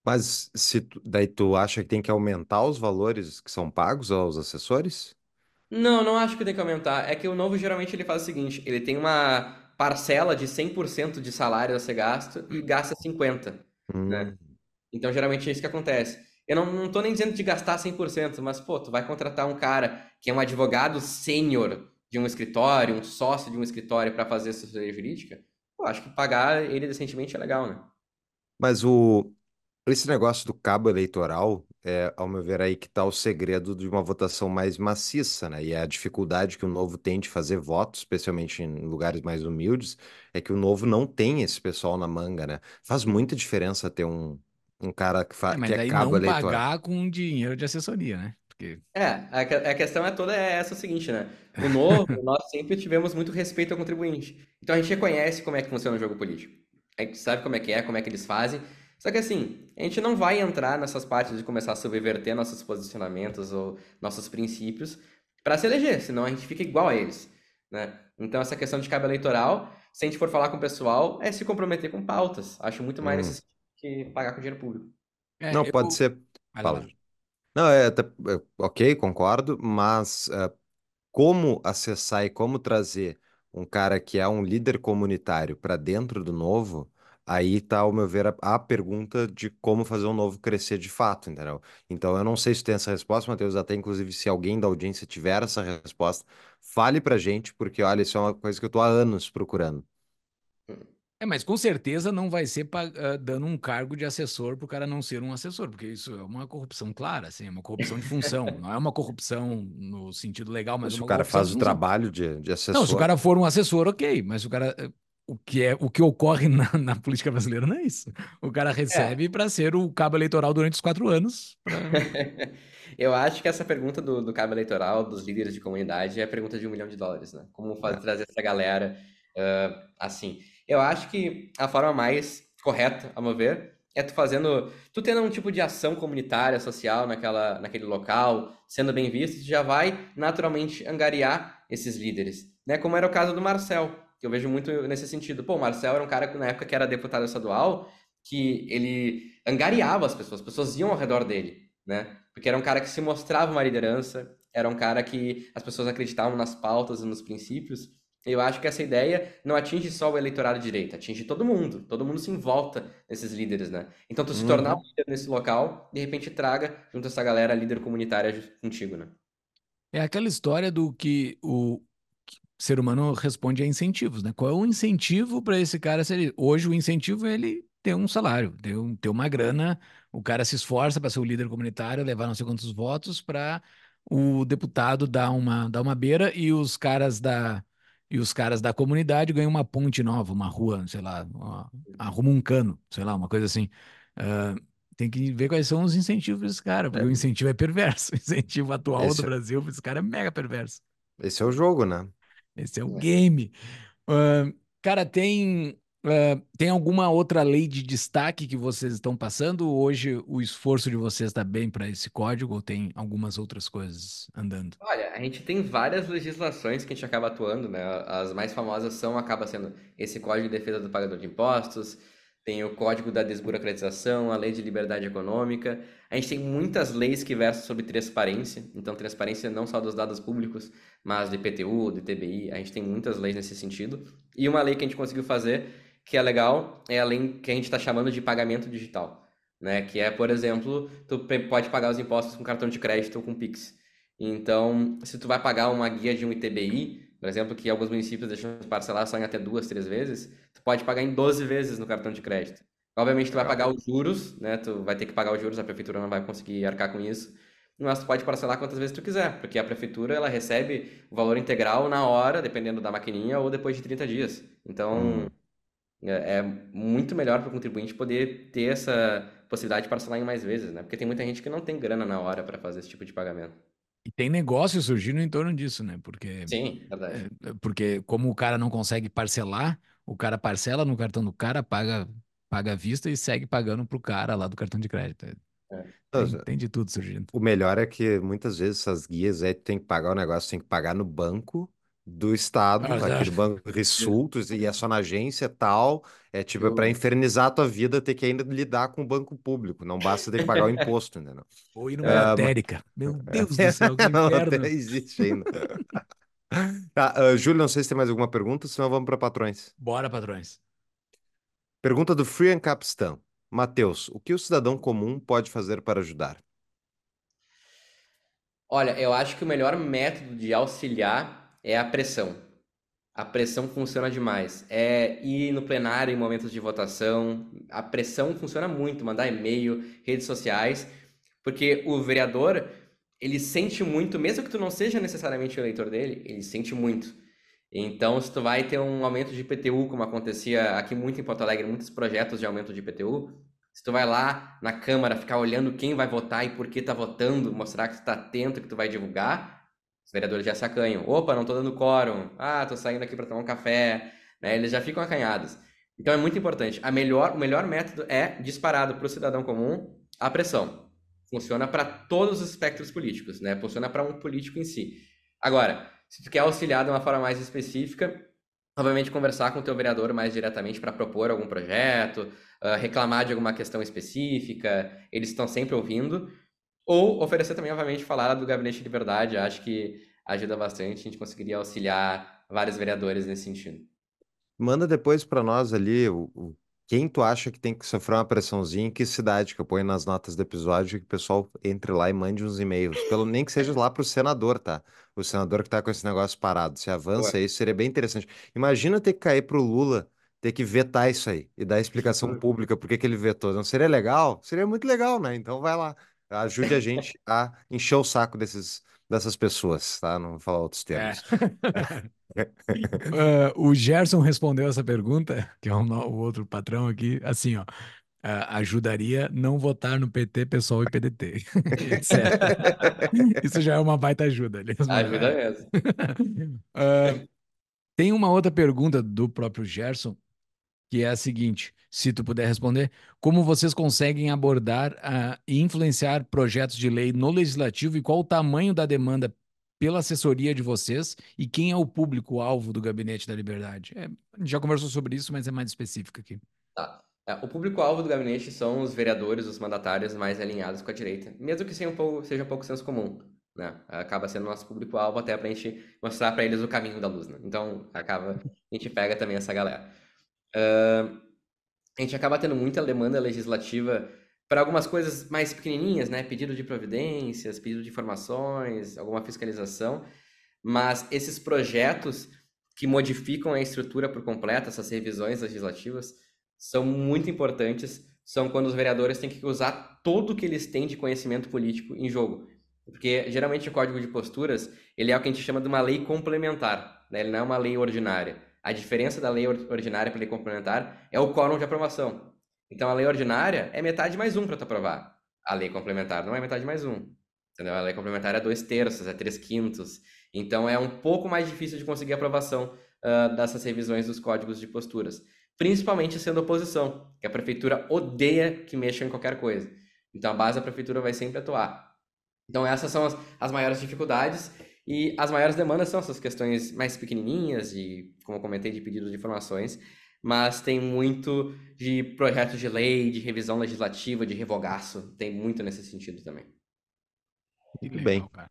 Mas se tu- daí tu acha que tem que aumentar os valores que são pagos aos assessores? Não, não acho que tem que aumentar. É que o novo geralmente ele faz o seguinte, ele tem uma parcela de 100% de salário a ser gasto e gasta 50%, né? Hum, Então geralmente é isso que acontece. Eu não, não tô nem dizendo de gastar 100%, mas pô, tu vai contratar um cara que é um advogado sênior de um escritório, um sócio de um escritório para fazer assessoria jurídica, eu acho que pagar ele decentemente é legal, né? Mas o, esse negócio do cabo eleitoral, é, ao meu ver, aí que está o segredo de uma votação mais maciça, né? E é a dificuldade que o Novo tem de fazer votos, especialmente em lugares mais humildes, é que o Novo não tem esse pessoal na manga, né? Faz muita diferença ter um, um cara que, É, fa mas que é daí cabo não eleitoral. pagar com dinheiro de assessoria, né? Porque É, a, a questão é toda essa o seguinte, né? O novo, nós sempre tivemos muito respeito ao contribuinte. Então a gente reconhece como é que funciona o jogo político. A gente sabe como é que é, como é que eles fazem. Só que assim, a gente não vai entrar nessas partes de começar a subverter nossos posicionamentos ou nossos princípios para se eleger, senão a gente fica igual a eles, né? Então essa questão de cabo eleitoral, se a gente for falar com o pessoal, é se comprometer com pautas. Acho muito mais Hum. nesse sentido que pagar com dinheiro público. é, Não, eu... pode ser. Fala. Não, é, até- é, ok, concordo, mas é, como acessar e como trazer um cara que é um líder comunitário para dentro do novo, aí tá, ao meu ver, a, a pergunta de como fazer o novo crescer de fato, entendeu? Então, eu não sei se tem essa resposta, Matheus, até inclusive se alguém da audiência tiver essa resposta, fale pra gente, porque olha, isso é uma coisa que eu tô há anos procurando. É, mas com certeza não vai ser pa- ah, dando um cargo de assessor para o cara não ser um assessor, porque isso é uma corrupção clara, assim, é uma corrupção de função. Não é uma corrupção no sentido legal, mas Se é o cara faz o trabalho de, de Não, se o assessor, cara for um assessor, ok, mas o cara. eh, O que é o que ocorre na, na política brasileira não é isso. O cara É, recebe para ser o cabo eleitoral durante os quatro anos. pra- Eu acho que essa pergunta do, do cabo eleitoral, dos líderes de comunidade, é a pergunta de um milhão de dólares, né? Como fazer, é. trazer essa galera ah, assim. Eu acho que a forma mais correta, a meu ver, é tu fazendo, tu tendo um tipo de ação comunitária, social naquela, naquele local, sendo bem visto, tu já vai naturalmente angariar esses líderes, né? Como era o caso do Marcel, que eu vejo muito nesse sentido. Pô, o Marcel era um cara que na época que era deputado estadual, que ele angariava as pessoas, as pessoas iam ao redor dele, né? Porque era um cara que se mostrava uma liderança, era um cara que as pessoas acreditavam nas pautas e nos princípios. Eu acho que essa ideia não atinge só o eleitorado de direita, atinge todo mundo. Todo mundo se envolta nesses líderes, né? Então, tu se tornar um Uhum. líder nesse local, de repente traga junto essa galera líder comunitária contigo, né? É aquela história do que o ser humano responde a incentivos, né? Qual é o incentivo para esse cara ser. Hoje, o incentivo é ele ter um salário, ter, um- ter uma grana. O cara se esforça para ser o líder comunitário, levar não sei quantos votos para o deputado dar uma, dar uma beira e os caras da. E os caras da comunidade ganham uma ponte nova, uma rua, sei lá, uma- arruma um cano, sei lá, uma coisa assim. Ah, tem que ver quais são os incentivos desse cara, porque É, o incentivo é perverso. O incentivo atual do esse, Brasil, esse cara é mega perverso. esse é o jogo, né? Esse é o É. game. Ah, cara, tem Uh, tem alguma outra lei de destaque que vocês estão passando? Hoje o esforço de vocês está bem para esse código ou tem algumas outras coisas andando? Olha, a gente tem várias legislações que a gente acaba atuando, né? As mais famosas são, acaba sendo esse Código de Defesa do Pagador de Impostos, tem o Código da Desburocratização, a Lei de Liberdade Econômica. A gente tem muitas leis que versam sobre transparência, então transparência não só dos dados públicos, mas de IPTU, de TBI, a gente tem muitas leis nesse sentido. E uma lei que a gente conseguiu fazer que é legal é a lei que a gente está chamando de pagamento digital, né? Que é, por exemplo, tu pode pagar os impostos com cartão de crédito ou com Pix. Então, se tu vai pagar uma guia de um ITBI, por exemplo, que alguns municípios deixam de parcelar só em até duas, três vezes, tu pode pagar em 12 vezes no cartão de crédito. Obviamente, tu vai pagar os juros, né? Tu vai ter que pagar os juros, a prefeitura não vai conseguir arcar com isso. Mas tu pode parcelar quantas vezes tu quiser, porque a prefeitura ela recebe o valor integral na hora, dependendo da maquininha, ou depois de 30 dias. Então, hum. É, é muito melhor para o contribuinte poder ter essa possibilidade de parcelar em mais vezes, né? Porque tem muita gente que não tem grana na hora para fazer esse tipo de pagamento. E tem negócio surgindo em torno disso, né? Porque, Sim, verdade. É, porque como o cara não consegue parcelar, o cara parcela no cartão do cara, paga, paga à vista e segue pagando pro cara lá do cartão de crédito. É. Tem, tem, de tudo surgindo. O melhor é que muitas vezes essas guias aí tem que pagar o negócio, tem que pagar no banco do Estado, ah, aquele banco Rissultos, e é só na agência tal. É tipo, é para infernizar a tua vida ter que ainda lidar com o banco público. Não basta ter que pagar o imposto, entendeu? Ou ir numa é, lotérica. Meu Deus do céu, que não, até existe ainda. tá, uh, Júlio, não sei se tem mais alguma pergunta, senão vamos para patrões. Bora, patrões. Pergunta do Free and Capstan. Matheus, o que o cidadão comum pode fazer para ajudar? Olha, eu acho que o melhor método de auxiliar é a pressão. A pressão funciona demais. É ir no plenário em momentos de votação. A pressão funciona muito, mandar e-mail, redes sociais, porque o vereador, ele sente muito, mesmo que tu não seja necessariamente o eleitor dele, ele sente muito. Então, se tu vai ter um aumento de IPTU, como acontecia aqui muito em Porto Alegre, muitos projetos de aumento de IPTU, se tu vai lá na Câmara ficar olhando quem vai votar e por que tá votando, mostrar que tu tá atento, que tu vai divulgar, os vereadores já se acanham. Opa, não tô dando quórum. Ah, tô saindo aqui para tomar um café. Né? Eles já ficam acanhados. Então é muito importante. A melhor, o melhor método é disparado para o cidadão comum a pressão. Funciona para todos os espectros políticos, né? Funciona para um político em si. Agora, se tu quer auxiliar de uma forma mais específica, obviamente conversar com o teu vereador mais diretamente para propor algum projeto, uh, reclamar de alguma questão específica, eles estão sempre ouvindo. Ou oferecer também, obviamente, falar do Gabinete de Liberdade. Acho que ajuda bastante. A gente conseguiria auxiliar vários vereadores nesse sentido. Manda depois para nós ali o, o, quem tu acha que tem que sofrer uma pressãozinha, em que cidade, que eu ponho nas notas do episódio, que o pessoal entre lá e mande uns e-mails. Pelo nem que seja lá para o senador, tá? O senador que tá com esse negócio parado. Se avança Ué. isso, seria bem interessante. Imagina ter que cair pro Lula, ter que vetar isso aí e dar explicação pública por que ele vetou. Não seria legal? Seria muito legal, né? Então vai lá. Ajude a gente a encher o saco desses, dessas pessoas, tá? Não vou falar outros é. termos. É. uh, o Gerson respondeu essa pergunta, que é um, o outro patrão aqui, assim, ó. Uh, ajudaria não votar no PT, PSOL e PDT, Isso já é uma baita ajuda. Ajuda mesmo. uh, tem uma outra pergunta do próprio Gerson, que é a seguinte: se tu puder responder, como vocês conseguem abordar uh, e influenciar projetos de lei no legislativo e qual o tamanho da demanda pela assessoria de vocês e quem é o público-alvo do Gabinete da Liberdade? É, já conversou sobre isso, mas é mais específico aqui. Tá. É, o público-alvo do gabinete são os vereadores, os mandatários mais alinhados com a direita, mesmo que seja um pouco, seja um pouco senso comum. Né? Acaba sendo nosso público-alvo até para a gente mostrar para eles o caminho da luz. Né? Então, acaba, a gente pega também essa galera. Uh, a gente acaba tendo muita demanda legislativa para algumas coisas mais pequenininhas, né? Pedido de providências, pedido de informações, alguma fiscalização, mas esses projetos que modificam a estrutura por completo, essas revisões legislativas, são muito importantes. São quando os vereadores têm que usar tudo o que eles têm de conhecimento político em jogo. Porque geralmente o Código de Posturas ele é o que a gente chama de uma lei complementar, né? ele não é uma lei ordinária. A diferença da lei ordinária para a lei complementar é o quórum de aprovação. Então, a lei ordinária é metade mais um para tu aprovar. A lei complementar não é metade mais um. Entendeu? A lei complementar é dois terços, é três quintos. Então, é um pouco mais difícil de conseguir aprovação uh, dessas revisões dos códigos de posturas. principalmente sendo oposição, que a prefeitura odeia que mexam em qualquer coisa. Então a base da prefeitura vai sempre atuar. Então essas são as, as maiores dificuldades e as maiores demandas são essas questões mais pequenininhas e, como eu comentei, de pedidos de informações, mas tem muito de projetos de lei, de revisão legislativa, de revogaço, tem muito nesse sentido também. Muito bem. Cara.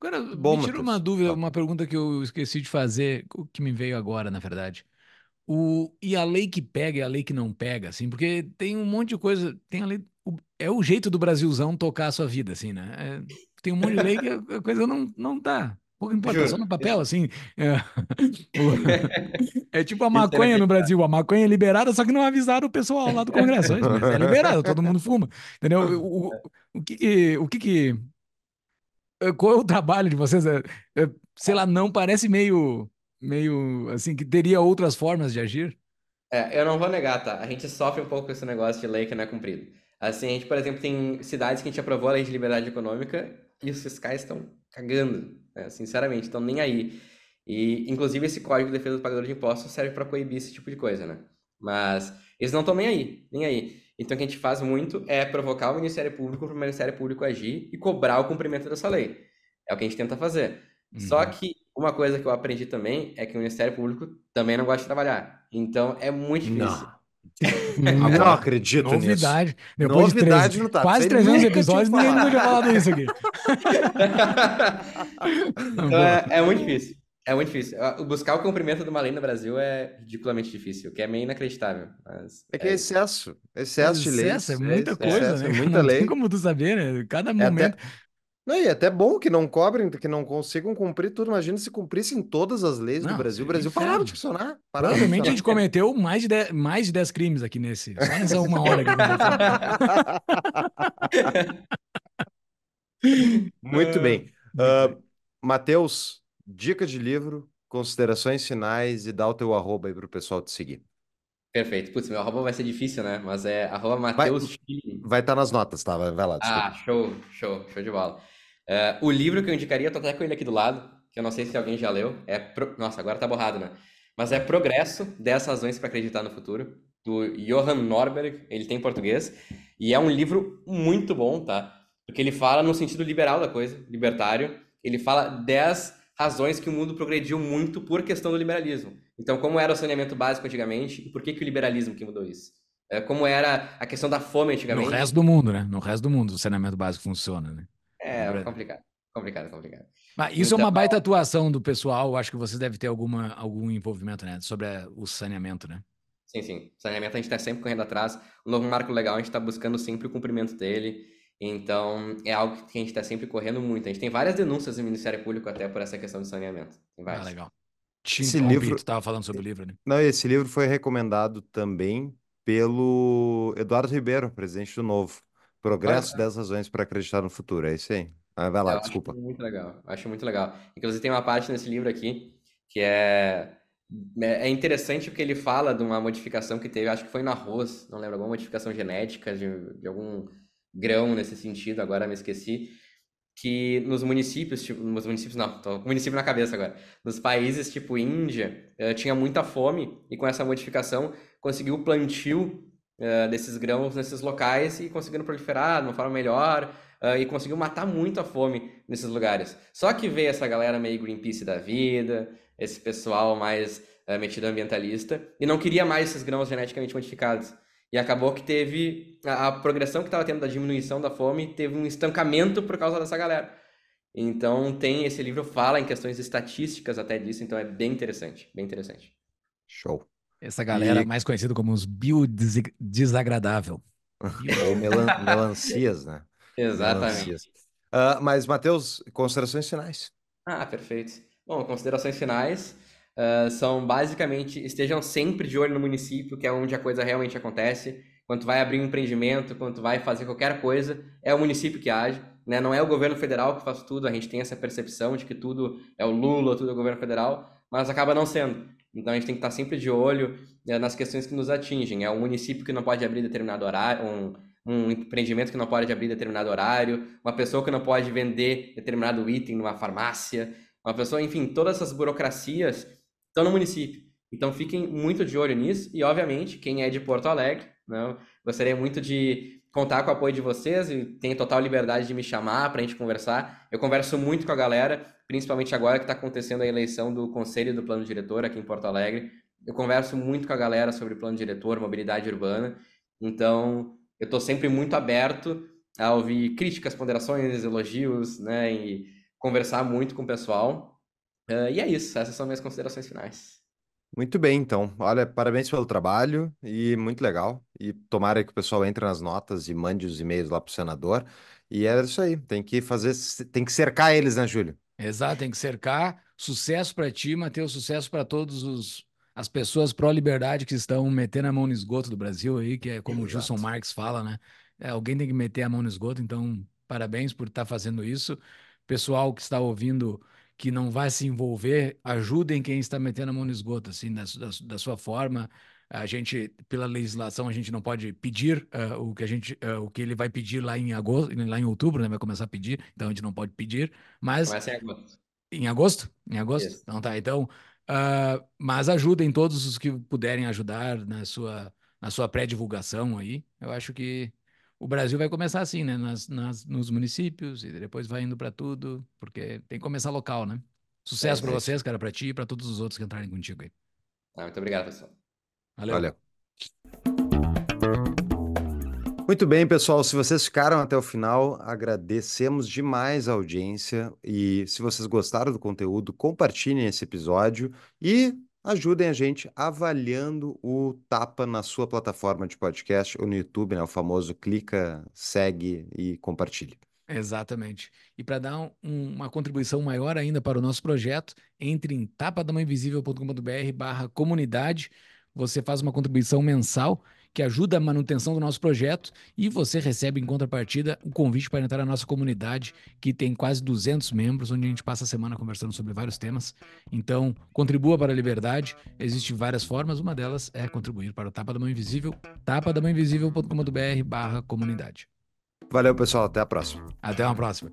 Agora, Bom, me tira uma dúvida, uma pergunta que eu esqueci de fazer, que me veio agora, na verdade. O, e a lei que pega e a lei que não pega, assim, porque tem um monte de coisa, tem a lei, o, é o jeito do Brasilzão tocar a sua vida, assim, né? É, tem um monte de lei que a coisa não, não tá. Pouco importa, só no papel, assim. É, é tipo a maconha no Brasil. A maconha é liberada, só que não avisaram o pessoal lá do Congresso. Mas é liberada, todo mundo fuma. Entendeu? O, o, o que que... O que que qual é o trabalho de vocês? É, é, sei lá, não parece meio meio assim, que teria outras formas de agir? É, eu não vou negar, tá? A gente sofre um pouco com esse negócio de lei que não é cumprido. Assim, a gente, por exemplo, tem cidades que a gente aprovou a lei de liberdade econômica e os fiscais estão cagando, né? sinceramente, estão nem aí. E, inclusive, esse Código de Defesa do Pagador de Impostos serve para coibir esse tipo de coisa, né? Mas eles não estão nem aí, nem aí. Então, o que a gente faz muito é provocar o Ministério Público para o Ministério Público agir e cobrar o cumprimento dessa lei. É o que a gente tenta fazer. Uhum. Só que uma coisa que eu aprendi também é que o Ministério Público também não gosta de trabalhar. Então é muito difícil. Não, não acredito Novidade. nisso. Depois Novidade de tá. quase 300 episódios, ninguém nunca tinha falado isso aqui. então, é, é, muito difícil. É muito difícil. Buscar o cumprimento de uma lei no Brasil é ridiculamente difícil, que é meio inacreditável. Mas é que é excesso. Excesso de lei. Excesso, é muita coisa, excesso, né? É muita não lei. tem como tu saber, né? Cada momento. É até... Não, e é até bom que não cobrem, que não consigam cumprir tudo. Imagina se cumprissem todas as leis não, do Brasil. O Brasil parava de funcionar. Parava Provavelmente de funcionar. a gente cometeu mais de, 10, mais de 10 crimes aqui nesse. Nessa uma hora que Muito bem. Uh, Matheus, dica de livro, considerações finais e dá o teu arroba aí para o pessoal te seguir. Perfeito. Putz, meu arroba vai ser difícil, né? Mas é arroba Mateus Vai estar tá nas notas, tá? Vai lá, desculpa. Ah, show, show, show de bola. Uh, o livro que eu indicaria, tô até com ele aqui do lado, que eu não sei se alguém já leu, é... Pro... Nossa, agora tá borrado, né? Mas é Progresso, 10 razões para acreditar no futuro, do Johan Norberg, ele tem em português, e é um livro muito bom, tá? Porque ele fala no sentido liberal da coisa, libertário, ele fala 10 razões que o mundo progrediu muito por questão do liberalismo. Então, como era o saneamento básico antigamente e por que, que o liberalismo que mudou isso? É, como era a questão da fome antigamente. No resto do mundo, né? No resto do mundo o saneamento básico funciona, né? É, complicado. Complicado, complicado. Mas isso então, é uma baita atuação do pessoal. Acho que vocês devem ter alguma, algum envolvimento, né? Sobre o saneamento, né? Sim, sim. Saneamento a gente está sempre correndo atrás. O novo marco legal, a gente está buscando sempre o cumprimento dele. Então, é algo que a gente está sempre correndo muito. A gente tem várias denúncias no Ministério Público até por essa questão de saneamento. Tem várias. Ah, legal. Esse livro... Tu estava falando sobre o livro, né? Não, esse livro foi recomendado também pelo Eduardo Ribeiro, presidente do Novo. Progresso, 10 razões para acreditar no futuro. É isso aí. Ah, vai lá, Eu desculpa. Acho muito legal. Acho muito legal. Inclusive, tem uma parte nesse livro aqui que é é interessante porque ele fala de uma modificação que teve, acho que foi no arroz, não lembro, alguma modificação genética de, de algum grão nesse sentido, agora me esqueci, que nos municípios, tipo, nos municípios não, tô com município na cabeça agora, nos países tipo Índia, uh, tinha muita fome e com essa modificação conseguiu o plantio uh, desses grãos nesses locais e conseguindo proliferar de uma forma melhor uh, e conseguiu matar muito a fome nesses lugares. Só que veio essa galera meio Greenpeace da vida, esse pessoal mais metido ambientalista e não queria mais esses grãos geneticamente modificados. E acabou que teve a, a progressão que estava tendo da diminuição da fome, teve um estancamento por causa dessa galera. Então tem esse livro fala em questões estatísticas até disso, então é bem interessante, bem interessante. Show. Essa galera e... mais conhecida como os biodesagradável. Ou melan melancias, né? Exatamente. Melancias. Uh, mas, Matheus, considerações finais. Ah, perfeito. Bom, considerações finais uh, são basicamente estejam sempre de olho no município, que é onde a coisa realmente acontece. Quando vai abrir um empreendimento, quando vai fazer qualquer coisa, é o município que age. Né? Não é o governo federal que faz tudo, a gente tem essa percepção de que tudo é o Lula, tudo é o governo federal, mas acaba não sendo. Então a gente tem que estar sempre de olho né, nas questões que nos atingem. É o município que não pode abrir determinado horário, um, um empreendimento que não pode abrir determinado horário, uma pessoa que não pode vender determinado item numa farmácia, uma pessoa, enfim, todas essas burocracias estão no município. Então fiquem muito de olho nisso e, obviamente, quem é de Porto Alegre, né, gostaria muito de contar com o apoio de vocês e tem total liberdade de me chamar para a gente conversar. Eu converso muito com a galera, principalmente agora que está acontecendo a eleição do Conselho do Plano Diretor aqui em Porto Alegre. Eu converso muito com a galera sobre plano diretor, mobilidade urbana. Então, eu estou sempre muito aberto a ouvir críticas, ponderações, elogios, né? E conversar muito com o pessoal. Uh, e é isso, essas são minhas considerações finais. Muito bem, então. Olha, parabéns pelo trabalho e muito legal. E tomara que o pessoal entre nas notas e mande os e-mails lá para o senador. E é isso aí, tem que fazer, tem que cercar eles, né, Júlio? Exato, tem que cercar. Sucesso para ti, Matheus, sucesso para todos os as pessoas pró-liberdade que estão metendo a mão no esgoto do Brasil aí, que é como Exato. o Gilson Marx fala, né? É, alguém tem que meter a mão no esgoto, então parabéns por estar tá fazendo isso. Pessoal que está ouvindo que não vai se envolver, ajudem quem está metendo a mão no esgoto, assim, da, da, da sua forma. A gente, pela legislação, a gente não pode pedir uh, o que a gente, uh, o que ele vai pedir lá em agosto, lá em outubro, né? Vai começar a pedir, então a gente não pode pedir, mas Começa em agosto. Em agosto? Em agosto? Então tá. Então, uh, mas ajudem todos os que puderem ajudar na sua, na sua pré-divulgação aí. Eu acho que o Brasil vai começar assim, né? Nas, nas, nos municípios e depois vai indo para tudo, porque tem que começar local, né? Sucesso é, para vocês, cara, para ti e para todos os outros que entrarem contigo aí. Ah, muito obrigado, pessoal. Valeu. Valeu. Muito bem, pessoal. Se vocês ficaram até o final, agradecemos demais a audiência. E se vocês gostaram do conteúdo, compartilhem esse episódio e ajudem a gente avaliando o Tapa na sua plataforma de podcast ou no YouTube, né? O famoso clica, segue e compartilhe. Exatamente. E para dar um, uma contribuição maior ainda para o nosso projeto, entre em tapadamãoinvisível.com.br barra comunidade. Você faz uma contribuição mensal que ajuda a manutenção do nosso projeto e você recebe em contrapartida o um convite para entrar na nossa comunidade, que tem quase 200 membros, onde a gente passa a semana conversando sobre vários temas. Então, contribua para a liberdade. Existem várias formas, uma delas é contribuir para o Tapa da Mão Invisível, tapadamãoinvisível.com.br barra comunidade. Valeu, pessoal. Até a próxima. Até uma próxima.